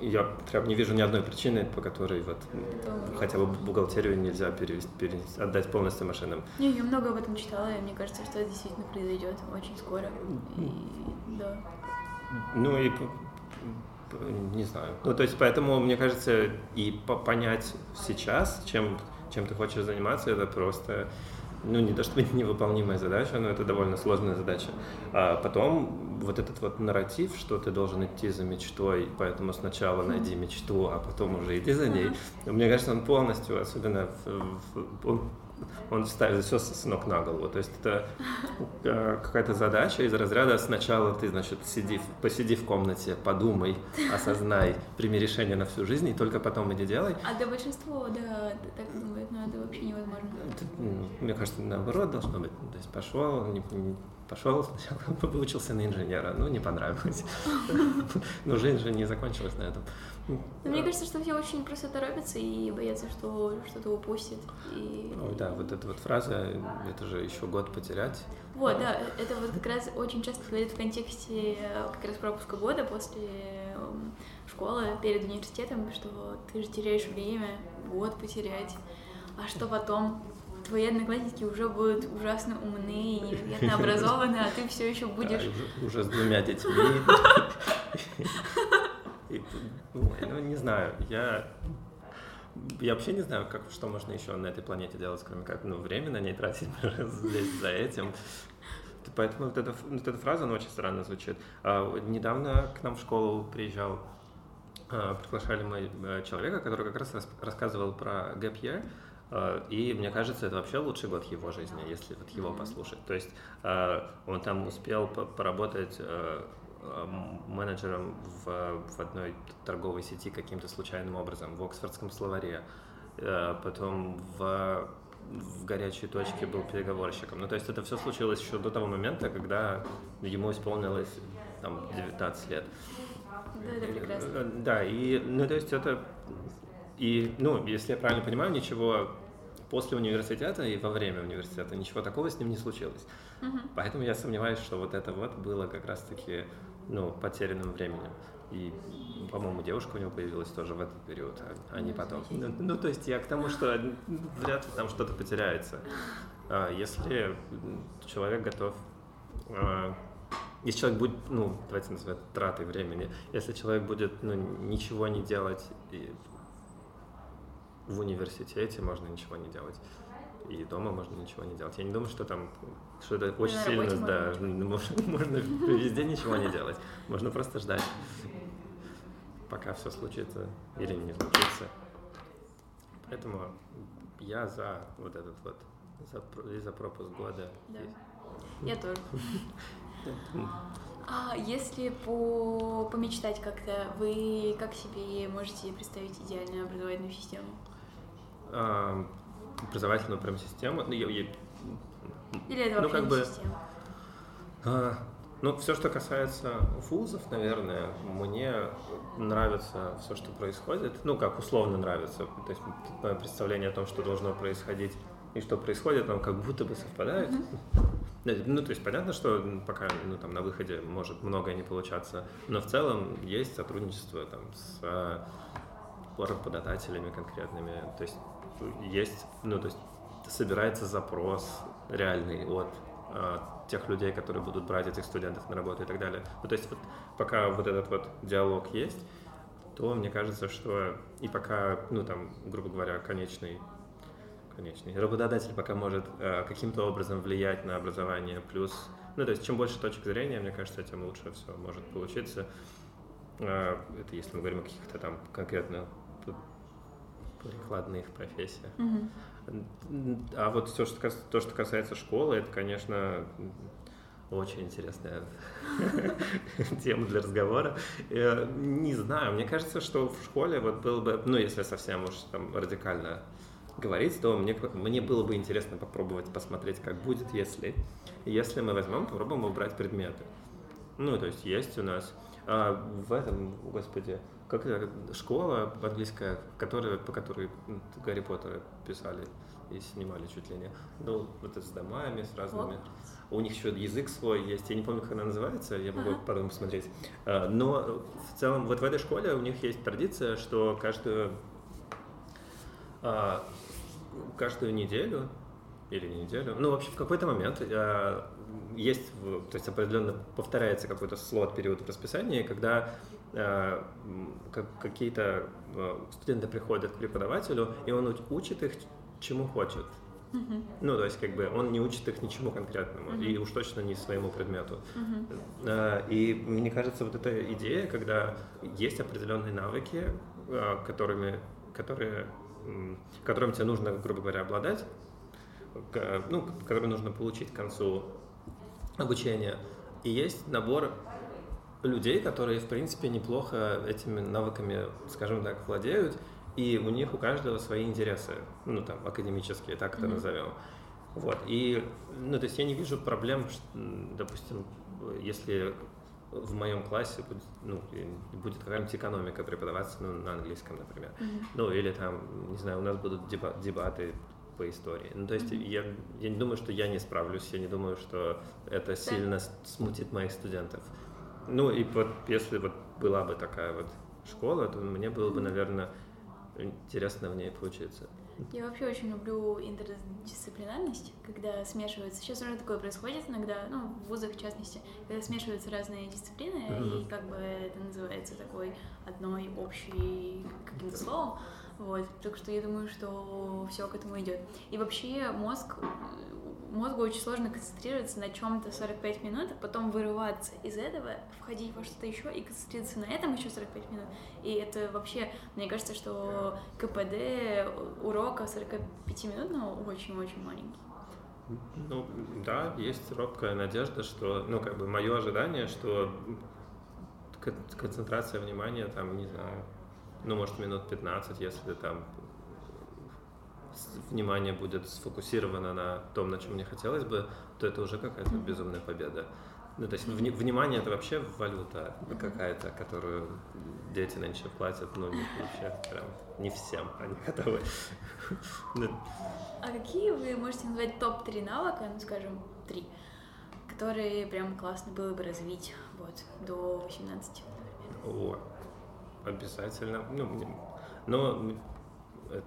я прям не вижу ни одной причины, по которой вот хотя бы бухгалтерию нельзя перевести, перевести, отдать полностью машинам. Не, я много об этом читала, и мне кажется, что это действительно произойдет очень скоро. И, да. Ну и не знаю. Ну, то есть, поэтому, мне кажется, и понять сейчас, чем, чем ты хочешь заниматься, это просто ну, не то чтобы (laughs) невыполнимая задача, но это довольно сложная задача. А потом вот этот вот нарратив, что ты должен идти за мечтой, поэтому сначала найди мечту, а потом уже иди за ней, мне кажется, он полностью, особенно в, в, он он ставит все с ног на голову. То есть это э, какая-то задача из разряда сначала ты, значит, сиди, посиди в комнате, подумай, осознай, прими решение на всю жизнь, и только потом иди делай. А да большинство, да, так думает, но это вообще невозможно. Ну, мне кажется, наоборот должно быть. То есть пошел, не, не, пошел сначала, (laughs) выучился на инженера, ну, не понравилось. (laughs) Но жизнь же не закончилась на этом. Но мне кажется, что все очень просто торопятся и боятся, что что-то упустят. И... О, да, вот эта вот фраза, это же еще год потерять. Вот, да, это вот как раз очень часто говорят в контексте э, как раз пропуска года после эм, школы, перед университетом, что ты же теряешь время, год потерять, а что потом? Твои одноклассники уже будут ужасно умные и невероятно образованы, а ты все еще будешь... Да, уже, уже с двумя детьми. (laughs) И, ну, не знаю, я, я вообще не знаю, как, что можно еще на этой планете делать, кроме как ну, время на ней тратить (laughs) здесь за этим. Поэтому вот эта, вот эта фраза, она очень странно звучит. А, недавно к нам в школу приезжал, а, приглашали мы а, человека, который как раз рассказывал про gap year, а, и мне кажется, это вообще лучший год его жизни, если вот его послушать. То есть а, он там успел поработать Э, менеджером в, в одной торговой сети каким-то случайным образом, в Оксфордском словаре, э, потом в, в горячей точке был переговорщиком. Ну, то есть это все случилось еще до того момента, когда ему исполнилось там 19 лет. Да, это прекрасно. Э, да, и, ну, то есть это, и, ну, если я правильно понимаю, ничего после университета и во время университета ничего такого с ним не случилось. Угу. Поэтому я сомневаюсь, что вот это вот было как раз-таки ну, потерянным временем. И, по-моему, девушка у него появилась тоже в этот период, а, а не потом. Ну, ну, то есть я к тому, что вряд ли там что-то потеряется. А, если человек готов а, если человек будет, ну, давайте назовем это тратой времени, если человек будет, ну, ничего не делать и в университете можно ничего не делать. И дома можно ничего не делать. Я не думаю, что там что это очень на сильно, да, можно можно, везде ничего не делать. Можно просто ждать, пока все случится или не случится. Поэтому я за вот этот вот, за, за пропуск года. Да. Я тоже. (laughs) А если по помечтать как-то, вы как себе можете представить идеальную образовательную систему? Образовательную прям систему. Ну, я- я- Или это Ну, вообще как не бы- система? а, ну, все, что касается вузов, наверное, мне нравится все, что происходит. Ну, как условно нравится. То есть мое представление о том, что должно происходить и что происходит, нам как будто бы совпадает. Да, Ну, то есть понятно, что пока ну, там, на выходе может многое не получаться, но в целом есть сотрудничество там, с а, работодателями конкретными. То есть есть, ну, то есть собирается запрос реальный от а, тех людей, которые будут брать этих студентов на работу и так далее. Ну, то есть вот пока вот этот вот диалог есть, то мне кажется, что и пока, ну, там, грубо говоря, конечный конечный. Работодатель пока может э, каким-то образом влиять на образование, плюс, ну, то есть, чем больше точек зрения, мне кажется, тем лучше все может получиться. Э, это если мы говорим о каких-то там конкретно п- прикладных профессиях. М, А вот то, что, то, что касается школы, это, конечно, очень интересная (laughs) тема для разговора. Э, Не знаю, мне кажется, что в школе вот было бы, ну, если совсем уж там радикально говорить, то мне, мне было бы интересно попробовать посмотреть, как будет, если, если мы возьмем, попробуем убрать предметы. Ну, то есть есть у нас а, в этом, господи, как школа английская, которая, по которой Гарри Поттера писали и снимали чуть ли не. Ну, вот это с домами, с разными. У них еще язык свой есть. Я не помню, как она называется, я могу Ага. потом посмотреть. А, Но в целом вот в этой школе у них есть традиция, что каждую а, каждую неделю или не неделю, ну, в общем, в какой-то момент а, есть, то есть определенно повторяется какой-то слот, период в расписании, когда какие-то а, студенты приходят к преподавателю, и он уч- учит их чему хочет. Мгм. Ну, то есть, как бы, он не учит их ничему конкретному, Мгм. и уж точно не своему предмету. А, И мне кажется, вот эта идея, когда есть определенные навыки, которыми, которые, которым тебе нужно, грубо говоря, обладать, ну, которые нужно получить к концу обучения, и есть набор людей, которые, в принципе, неплохо этими навыками, скажем так, владеют, и у них у каждого свои интересы, ну, там, академические, так это Мгм. назовем. Вот, и, ну, то есть я не вижу проблем, допустим, если в моем классе будет, ну, будет какая-нибудь экономика преподаваться ну, на английском, например. Мгм. Ну, или там, не знаю, у нас будут деба- дебаты по истории. Ну, то есть Мгм. я, я не думаю, что я не справлюсь, я не думаю, что это сильно с- смутит моих студентов. Ну, и вот если вот была бы такая вот школа, то мне было бы, наверное, интересно в ней поучиться. Я вообще очень люблю интердисциплинарность, когда смешиваются. Сейчас уже такое происходит иногда, ну, в вузах в частности, когда смешиваются разные дисциплины, Мгм. и как бы это называется такой одной общей каким-то словом. Вот, так что я думаю, что все к этому идет. И вообще мозг, мозгу очень сложно концентрироваться на чем-то 45 минут, а потом вырываться из этого, входить во что-то еще и концентрироваться на этом еще 45 минут. И это вообще, мне кажется, что КПД урока 45-минутного очень-очень маленький. Ну, да, есть робкая надежда, что, ну, как бы мое ожидание, что кон- концентрация внимания там, не знаю, ну, может, минут 15, если там внимание будет сфокусировано на том, на чем мне хотелось бы, то это уже какая-то безумная победа. Ну, то есть вни- внимание это вообще валюта какая-то, которую дети нынче платят, ну, не- вообще прям не всем они (laughs) готовы. Ну, А какие вы можете назвать топ-3 навыка, ну, скажем, три, которые прям классно было бы развить вот, до 18, например? О, обязательно. Ну, но э,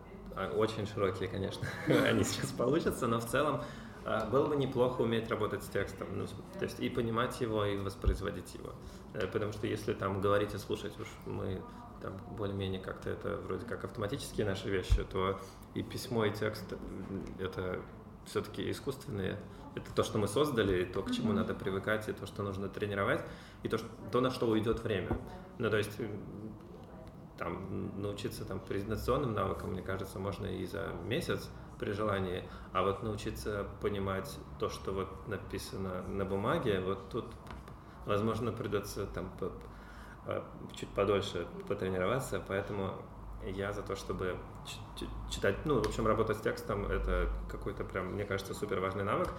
очень широкие, конечно, (laughs) они сейчас получатся, но в целом А, было бы неплохо уметь работать с текстом, ну, то есть и понимать его, и воспроизводить его. Э, потому что если там говорить и слушать уж мы там более-менее как-то это вроде как автоматические наши вещи, то и письмо, и текст — это все-таки искусственные. Это то, что мы создали, и то, к чему mm-hmm. надо привыкать, и то, что нужно тренировать, и то, что, то, на что уйдет время. Ну, то есть там научиться там презентационным навыкам, мне кажется, можно и за месяц при желании, а вот научиться понимать то, что вот написано на бумаге, вот тут, возможно, придется там а, чуть подольше потренироваться, поэтому я за то, чтобы читать, ну, в общем, работать с текстом, это какой-то прям, мне кажется, супер важный навык.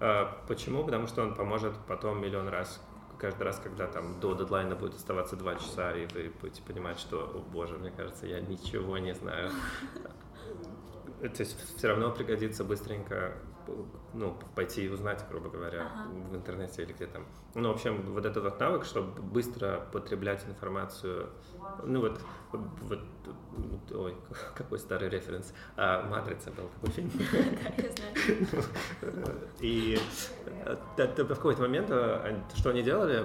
А, почему? Потому что он поможет потом миллион раз каждый раз, когда там до дедлайна будет оставаться два часа, и вы будете понимать, что, о боже, мне кажется, я ничего не знаю. То есть все равно пригодится быстренько ну, пойти и узнать, грубо говоря, ага. в интернете или где там. Ну, в общем, вот этот вот навык, чтобы быстро потреблять информацию, ну вот, вот ой, (laughs) какой старый референс, а, «Матрица» был такой фильм. (laughs) И в какой-то момент, а, что они делали,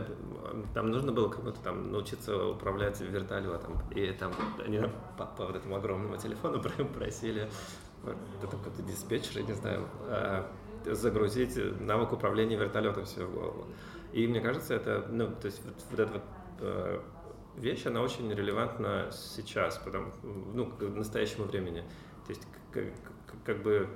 там нужно было кому-то там научиться управлять вертолетом, и там они по, вот этому огромному телефону (laughs) просили это какой-то диспетчер, я не знаю, а, загрузить навык управления вертолетом себе в голову. И мне кажется, это, ну, то есть вот, вот эта вот э, вещь, она очень релевантна сейчас, потому, ну, к настоящему времени. То есть как, как бы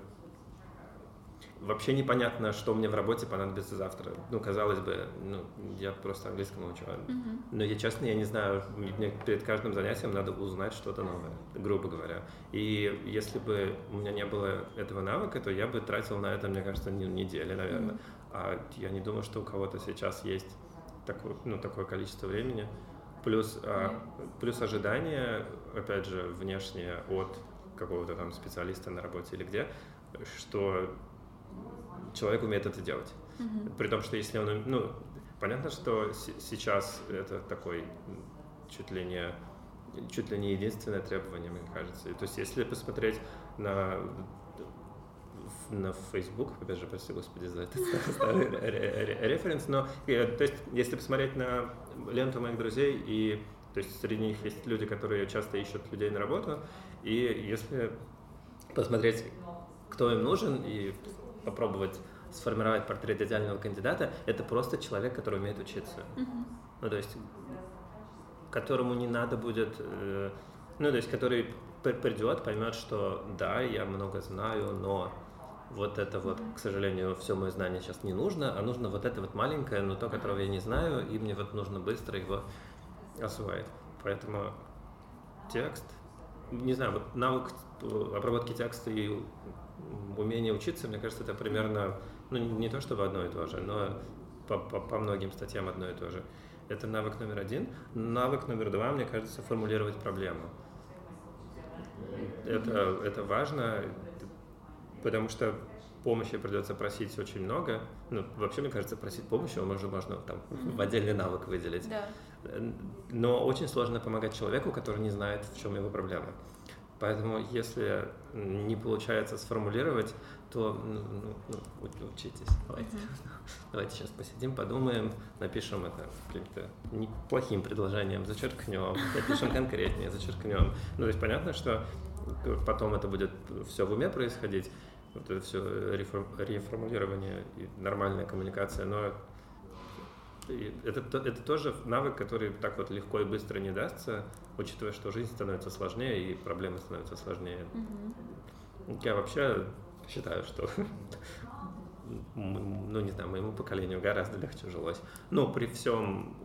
вообще непонятно, что мне в работе понадобится завтра. Ну, казалось бы, ну, я просто английскому учу. Mm-hmm. Но я честно, я не знаю, мне перед каждым занятием надо узнать что-то новое, грубо говоря. И если бы у меня не было этого навыка, то я бы тратил на это, мне кажется, недели, наверное. Mm-hmm. А я не думаю, что у кого-то сейчас есть такое, ну, такое количество времени. Плюс, а, плюс ожидания, опять же, внешние от какого-то там специалиста на работе или где, что человек умеет это делать. Mm-hmm. При том, что если он, ну, понятно, что сейчас это такой чуть ли не чуть ли не единственное требование, мне кажется. То есть, если посмотреть на на Facebook, опять же, прости господи за этот старый референс, но э, то есть, если посмотреть на ленту моих друзей, и то есть среди них есть люди, которые часто ищут людей на работу, и если посмотреть, кто им нужен, и попробовать сформировать портрет идеального кандидата, это просто человек, который умеет учиться. Mm-hmm. Ну, то есть, которому не надо будет, э, ну, то есть, который придет, поймет, что да, я много знаю, но вот это вот, к сожалению, все мое знание сейчас не нужно, а нужно вот это вот маленькое, но то, которого я не знаю, и мне вот нужно быстро его освоить. Поэтому текст, не знаю, вот навык э, обработки текста и умение учиться, мне кажется, это примерно, ну не то чтобы одно и то же, но по, по, по многим статьям одно и то же. Это навык номер один. Навык номер два, мне кажется, формулировать проблему. Это, это важно, потому что помощи придется просить очень много. Ну, вообще, мне кажется, просить помощи можно, можно там в отдельный навык выделить. Да. Но очень сложно помогать человеку, который не знает, в чем его проблема. Поэтому, если не получается сформулировать, то ну, ну, ну учитесь. Давайте. Mm-hmm. (laughs) Давайте сейчас посидим, подумаем, напишем это каким-то неплохим предложением, зачеркнем, напишем конкретнее, зачеркнем. Ну, то есть понятно, что потом это будет все в уме происходить, вот это все реформулирование и нормальная коммуникация, но это, это тоже навык, который так вот легко и быстро не дастся, учитывая, что жизнь становится сложнее и проблемы становятся сложнее. Mm-hmm. Я вообще считаю, что ну, не знаю, моему поколению гораздо легче жилось. Ну, при всем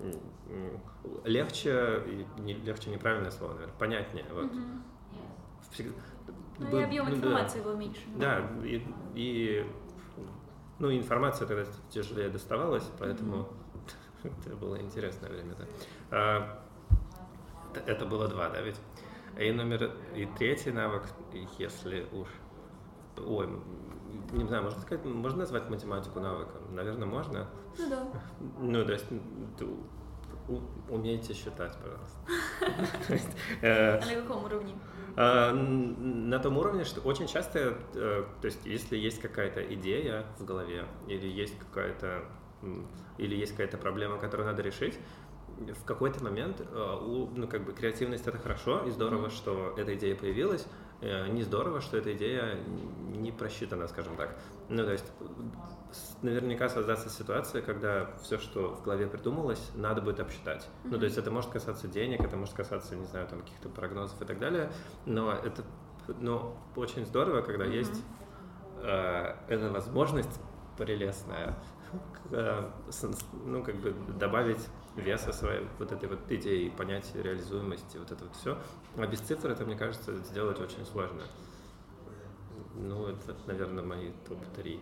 легче, не, легче неправильное слово, наверное, понятнее. Вот. Mm-hmm. Ну, и объем ну, информации да. был меньше. Да, и, и ну, информация тогда тяжелее доставалась, поэтому mm-hmm (laughs) это было интересное время, да. А, это было два, да, ведь? И номер, и третий навык, если уж, ой, не знаю, можно сказать, можно назвать математику навыком? Наверное, можно. Ну да. (laughs) Ну, то есть, умейте считать, пожалуйста. (laughs) Э, а на каком уровне? А, на том уровне, что очень часто, э, то есть если есть какая-то идея в голове или есть какая-то или есть какая-то проблема, которую надо решить, в какой-то момент э, ну, как бы креативность это хорошо, и здорово, что эта идея появилась, э, не здорово, что эта идея не просчитана, скажем так. Ну, то есть наверняка создаться ситуация, когда все, что в голове придумалось, надо будет обсчитать. Mm-hmm. Ну, то есть это может касаться денег, это может касаться, не знаю, там каких-то прогнозов и так далее, но это ну, очень здорово, когда mm-hmm. есть э, эта возможность прелестная, (laughs) э, ну, как бы добавить веса своей вот этой вот идеи, понять реализуемости, вот это вот все. А без цифр это, мне кажется, сделать очень сложно. Ну, это, наверное, мои топ-3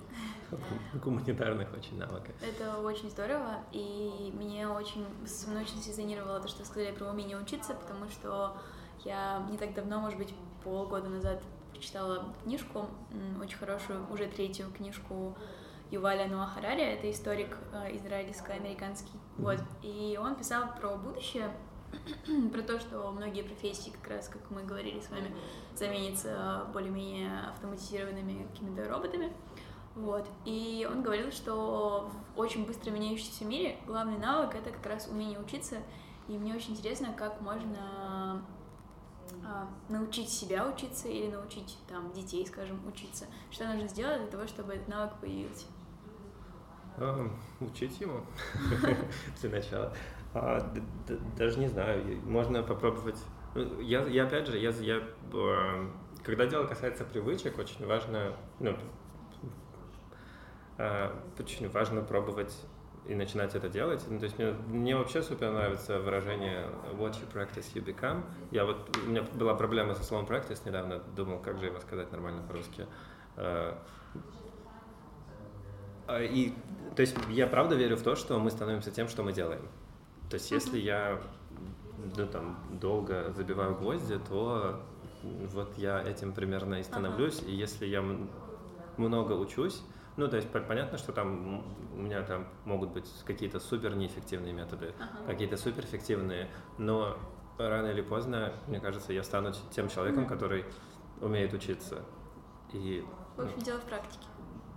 (laughs) гуманитарных очень навыка. Это очень здорово, и мне очень, со мной очень срезонировало то, что вы сказали про умение учиться, потому что я не так давно, может быть, полгода назад прочитала книжку, очень хорошую, уже третью книжку Юваля Нуа Харари, это историк э, израильско-американский, mm-hmm. вот, и он писал про будущее, (clears throat) про то, что многие профессии, как раз, как мы говорили с вами, заменятся более-менее автоматизированными какими-то роботами, вот. И он говорил, что в очень быстро меняющемся мире главный навык — это как раз умение учиться, и мне очень интересно, как можно а, научить себя учиться или научить там детей, скажем, учиться. Что нужно сделать для того, чтобы этот навык появился? учить ему (laughs) для начала. А, даже не знаю, можно попробовать. Ну, я, я опять же, я, я, а, когда дело касается привычек, очень важно, ну, а, очень важно пробовать и начинать это делать. Ну, то есть мне, мне вообще супер нравится выражение what you practice, you become. Я вот, у меня была проблема со словом practice недавно, думал, как же его сказать нормально по-русски. И, то есть я правда верю в то, что мы становимся тем, что мы делаем. То есть если я ну, там, долго забиваю гвозди, то вот я этим примерно и становлюсь. Ага. И если я много учусь, ну, то есть понятно, что там у меня там могут быть какие-то супер неэффективные методы, ага. какие-то суперэффективные, но рано или поздно, мне кажется, я стану тем человеком, который умеет учиться. И, в общем, ну, дело в практике.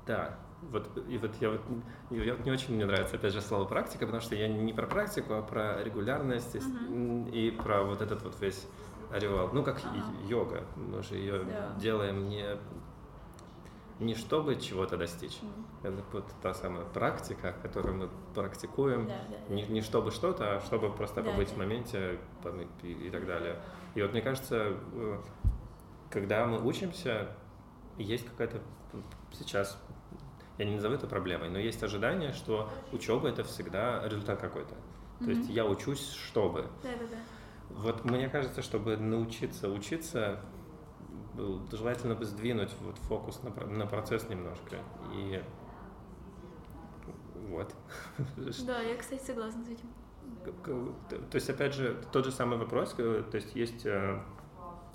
Да, вот, и вот я вот я, не очень мне нравится, опять же, слово практика, потому что я не про практику, а про регулярность uh-huh. и, про вот этот вот весь ореол. Ну, как uh-huh. йога. Мы же ее yeah. делаем не, не чтобы чего-то достичь. Uh-huh. Это вот та самая практика, которую мы практикуем. Yeah, yeah, Не, не чтобы что-то, а чтобы просто побыть в моменте и, и так далее. И вот мне кажется, э, когда мы учимся, есть какая-то сейчас я не назову это проблемой, но есть ожидание, что учеба это всегда результат какой-то. Mm-hmm. То есть я учусь, чтобы. Да-да-да. Вот мне кажется, чтобы научиться учиться, желательно бы сдвинуть вот фокус на, на процесс немножко. И вот. (laughs) Да, я, кстати, согласна с этим. То есть, опять же, тот же самый вопрос, то есть есть э,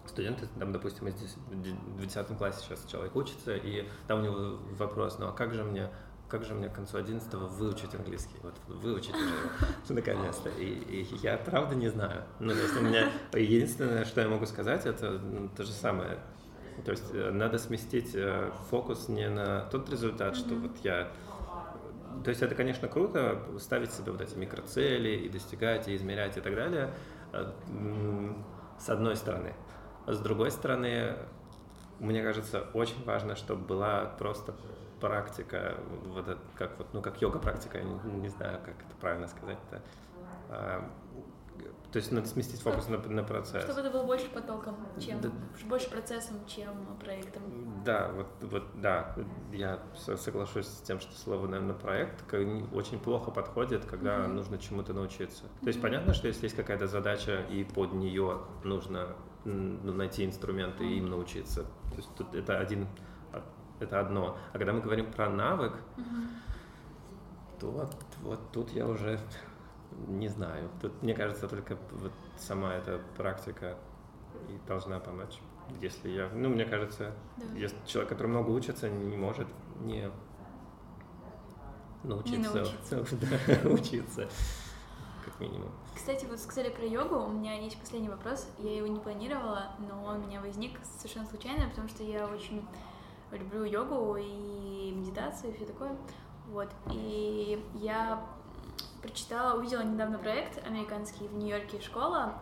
студенты, там, допустим, в 10 классе сейчас человек учится, и там у него вопрос, ну а как же мне как же мне к концу 11 выучить английский? Вот выучить уже (laughs) наконец-то. И, и я правда не знаю. Ну, то есть у меня единственное, что я могу сказать, это то же самое. То есть э, надо сместить э, фокус не на тот результат, что вот я... То есть это, конечно, круто, ставить себе вот эти микроцели и достигать, и измерять и так далее, э, с одной стороны. С другой стороны, мне кажется, очень важно, чтобы была просто практика, вот это, как вот, ну, как йога практика, не, не знаю, как это правильно сказать-то. А, то есть надо сместить фокус на, на процесс. Чтобы это было больше потоком, чем да. больше процессом, чем проектом. Да, вот, вот да, я соглашусь с тем, что слово, наверное, проект очень плохо подходит, когда mm-hmm. нужно чему-то научиться. Mm-hmm. То есть понятно, что если есть какая-то задача и под нее нужно ну, найти инструменты и им научиться. То есть тут это один, это одно. А когда мы говорим про навык, mm-hmm. то вот, вот тут я уже не знаю. Тут, мне кажется, только вот сама эта практика и должна помочь. Если я, ну, мне кажется, да. если человек, который много учится, не может не научиться, не научиться. (laughs) да, (laughs) учиться. Как минимум. Кстати, вот сказали про йогу, у меня есть последний вопрос, я его не планировала, но он у меня возник совершенно случайно, потому что я очень люблю йогу и медитацию и все такое. Вот. И я прочитала, увидела недавно проект американский в Нью-Йорке школа,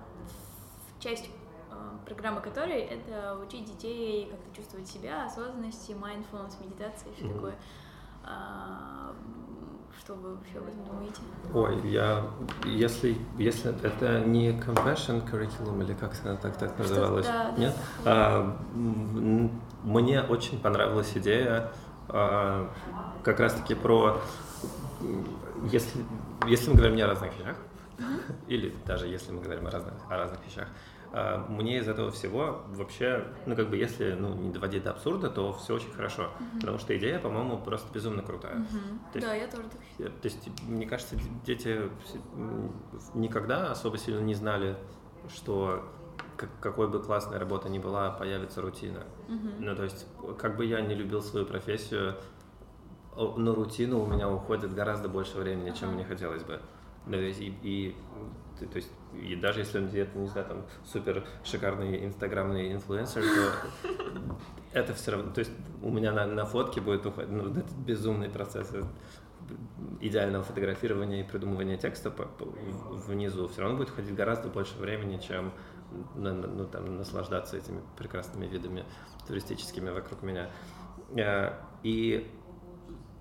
часть э, программы которой это учить детей как-то чувствовать себя, осознанности, mindfulness, медитации и все mm-hmm. такое. Что вы вообще об этом думаете? Ой, я, если, если это не compassion curriculum или как она так, так называлась, да, нет? Да. А, мне очень понравилась идея а, как раз-таки про, если, если мы говорим не о разных вещах, mm-hmm. или даже если мы говорим о разных, о разных вещах, мне из этого всего вообще, ну как бы если ну, не доводить до абсурда, то все очень хорошо, mm-hmm. потому что идея, по-моему, просто безумно крутая. Mm-hmm. да, я тоже так считаю. То есть, мне кажется, дети никогда особо сильно не знали, что какой бы классная работа ни была, появится рутина. Mm-hmm. Ну, то есть, как бы я не любил свою профессию, на рутину у меня уходит гораздо больше времени, uh-huh. чем мне хотелось бы. Ну, есть, и, и, то есть, и даже если он где-то, не знаю, там, супер шикарный инстаграмный инфлюенсер, то это все равно, то есть у меня на, на фотке будет уходить, ну, этот безумный процесс идеального фотографирования и придумывания текста по, по, внизу все равно будет уходить гораздо больше времени, чем ну, там, наслаждаться этими прекрасными видами туристическими вокруг меня. Э, и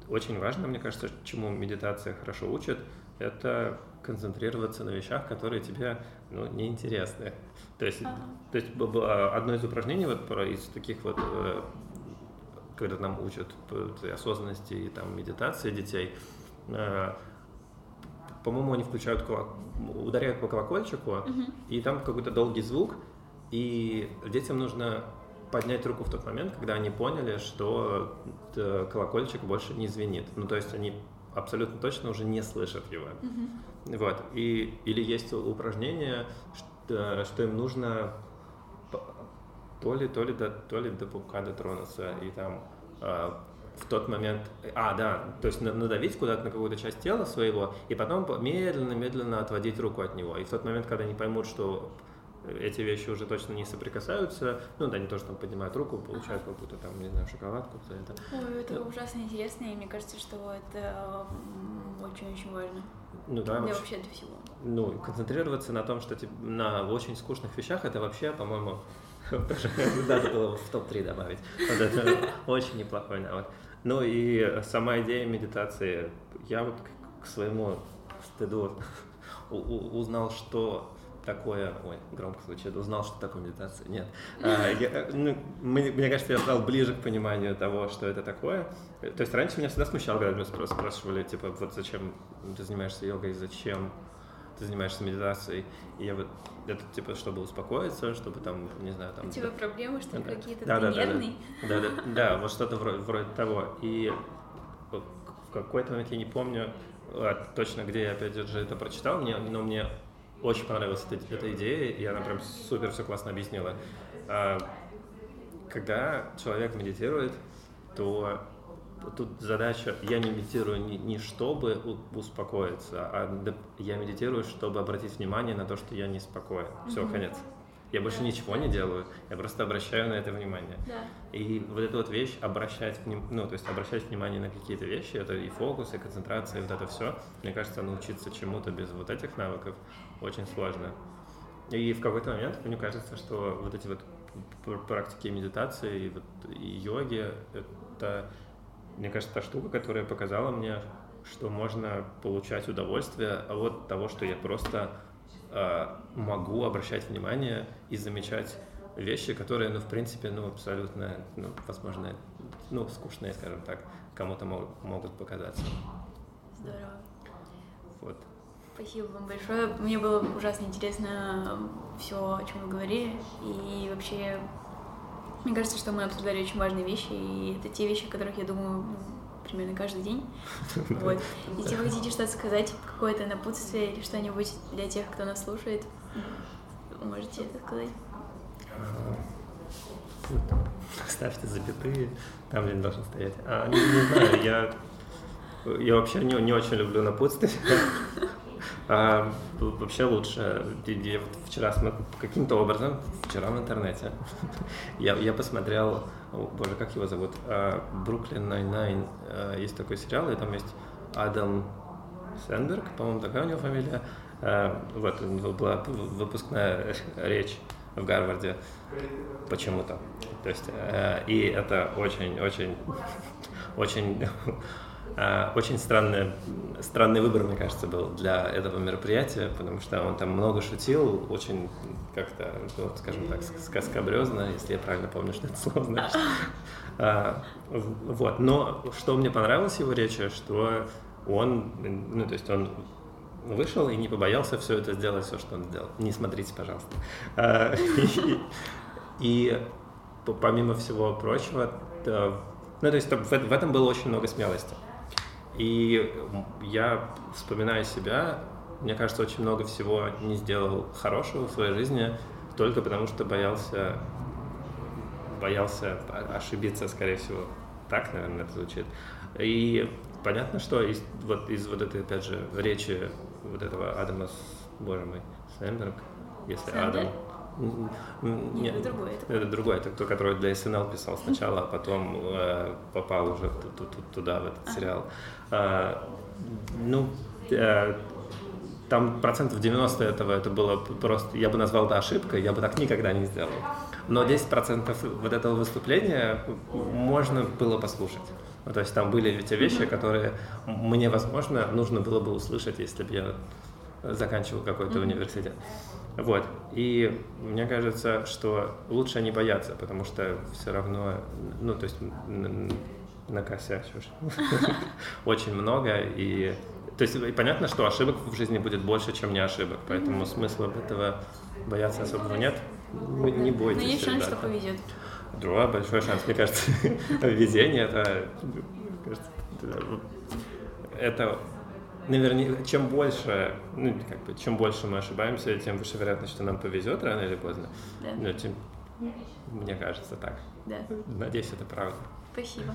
очень важно, мне кажется, чему медитация хорошо учит, это концентрироваться на вещах, которые тебе ну, неинтересны. То есть, ага. то есть одно из упражнений вот из таких вот, э, когда нам учат осознанности и там медитации детей, э, по-моему, они включают ударяют по колокольчику, угу. и там какой-то долгий звук, и детям нужно поднять руку в тот момент, когда они поняли, что э, колокольчик больше не звенит. Ну, то есть они абсолютно точно уже не слышат его. Mm-hmm. Вот. И, или есть упражнение, что, что им нужно то ли, то ли, до, то ли до пупка дотронуться, и там э, в тот момент, а, да, то есть надавить куда-то на какую-то часть тела своего, и потом медленно-медленно отводить руку от него. И в тот момент, когда они поймут, что эти вещи уже точно не соприкасаются. Ну, да, они тоже там поднимают руку, получают какую-то там, не знаю, шоколадку за это. Ой, это ужасно интересно, и мне кажется, что это очень-очень важно. Ну да, для вообще, для всего. Ну, концентрироваться на том, что типа, на очень скучных вещах, это вообще, по-моему, тоже (laughs) надо было в топ-3 добавить. Вот это (laughs) очень неплохой навык. Ну и сама идея медитации, я вот к своему стыду узнал, что такое, ой, громко звучит, узнал, что такое медитация. Нет. А, я, ну, мне, мне кажется, я стал ближе к пониманию того, что это такое. То есть раньше меня всегда смущало, когда меня спрашивали, типа, вот зачем ты занимаешься йогой, зачем ты занимаешься медитацией. И я вот это типа, чтобы успокоиться, чтобы там, не знаю, там... У тебя проблемы, что ли, да, какие-то, да, да? Да, да, да, да, вот что-то вроде, вроде того. И в какой-то момент я не помню а, точно, где я опять же это прочитал, мне, но мне очень понравилась эта, эта идея, и она прям супер все классно объяснила. А, когда человек медитирует, то тут задача, я не медитирую не, не чтобы успокоиться, а я медитирую, чтобы обратить внимание на то, что я неспокоен. Все, mm-hmm. конец. Я больше да. ничего не делаю, я просто обращаю на это внимание. Да. И вот эта вот вещь, обращать, ну, то есть обращать внимание на какие-то вещи, это и фокус, и концентрация, и вот это все, мне кажется, научиться чему-то без вот этих навыков очень сложно. И в какой-то момент мне кажется, что вот эти вот практики медитации и, вот, и йоги, это, мне кажется, та штука, которая показала мне, что можно получать удовольствие от того, что я просто могу обращать внимание и замечать вещи, которые, ну, в принципе, ну, абсолютно, ну, возможно, ну, скучные, скажем так, кому-то могут, могут показаться. Здорово. Вот. Спасибо вам большое. Мне было ужасно интересно все, о чем вы говорили. И вообще, мне кажется, что мы обсуждали очень важные вещи, и это те вещи, о которых я думаю примерно каждый день. (laughs) Вот. Если вы хотите что-то сказать, какое-то напутствие или что-нибудь для тех, кто нас слушает, можете это сказать. Ставьте запятые там, где они должны стоять. А, не, не знаю, я, я вообще не, не очень люблю напутствие. (laughs) А, вообще лучше. Я вот вчера каким-то образом, вчера в интернете, (laughs) я, я посмотрел, о, боже, как его зовут? Brooklyn Nine-Nine. Есть такой сериал, и там есть Энди Сэмберг, по-моему, такая у него фамилия. А, вот, была выпускная (laughs) речь в Гарварде почему-то. То есть, э, и это очень-очень очень а, (laughs) очень странный, странный выбор, мне кажется, был для этого мероприятия, потому что он там много шутил, очень как-то, ну, скажем так, сказкобрезно, если я правильно помню, что это слово значит. А, вот. Но что мне понравилось его речи, что он, ну, то есть он вышел и не побоялся все это сделать, все, что он сделал. Не смотрите, пожалуйста. А, и помимо всего прочего, ну, то есть в этом было очень много смелости. И я, вспоминая себя, мне кажется, очень много всего не сделал хорошего в своей жизни только потому, что боялся, боялся ошибиться, скорее всего. Так, наверное, это звучит. И понятно, что из вот, из вот этой, опять же, речи вот этого Адама, боже мой, Сэндерг, если Сэндер? Адам, нет, это другой. Это, другой, это кто, который для СНЛ писал сначала, а потом э, попал уже туда, в этот сериал. А, ну, э, там процентов 90 этого это было просто, я бы назвал это ошибкой, я бы так никогда не сделал. Но 10 процентов вот этого выступления можно было послушать. Ну, то есть там были те вещи, которые мне, возможно, нужно было бы услышать, если бы я заканчивал какой-то университет. Вот. И мне кажется, что лучше не бояться, потому что все равно, ну, то есть накосячишь (laughs) очень много. И то есть понятно, что ошибок в жизни будет больше, чем не ошибок, поэтому смысла этого бояться особого нет. Не бойтесь. Но есть шанс, что повезет. Другой большой шанс, мне кажется, (laughs) везение это, это наверняка, чем больше, ну, как бы, чем больше мы ошибаемся, тем выше вероятность, что нам повезет рано или поздно. Да. Ну, тем, мне кажется так. Да. Надеюсь, это правда. Спасибо.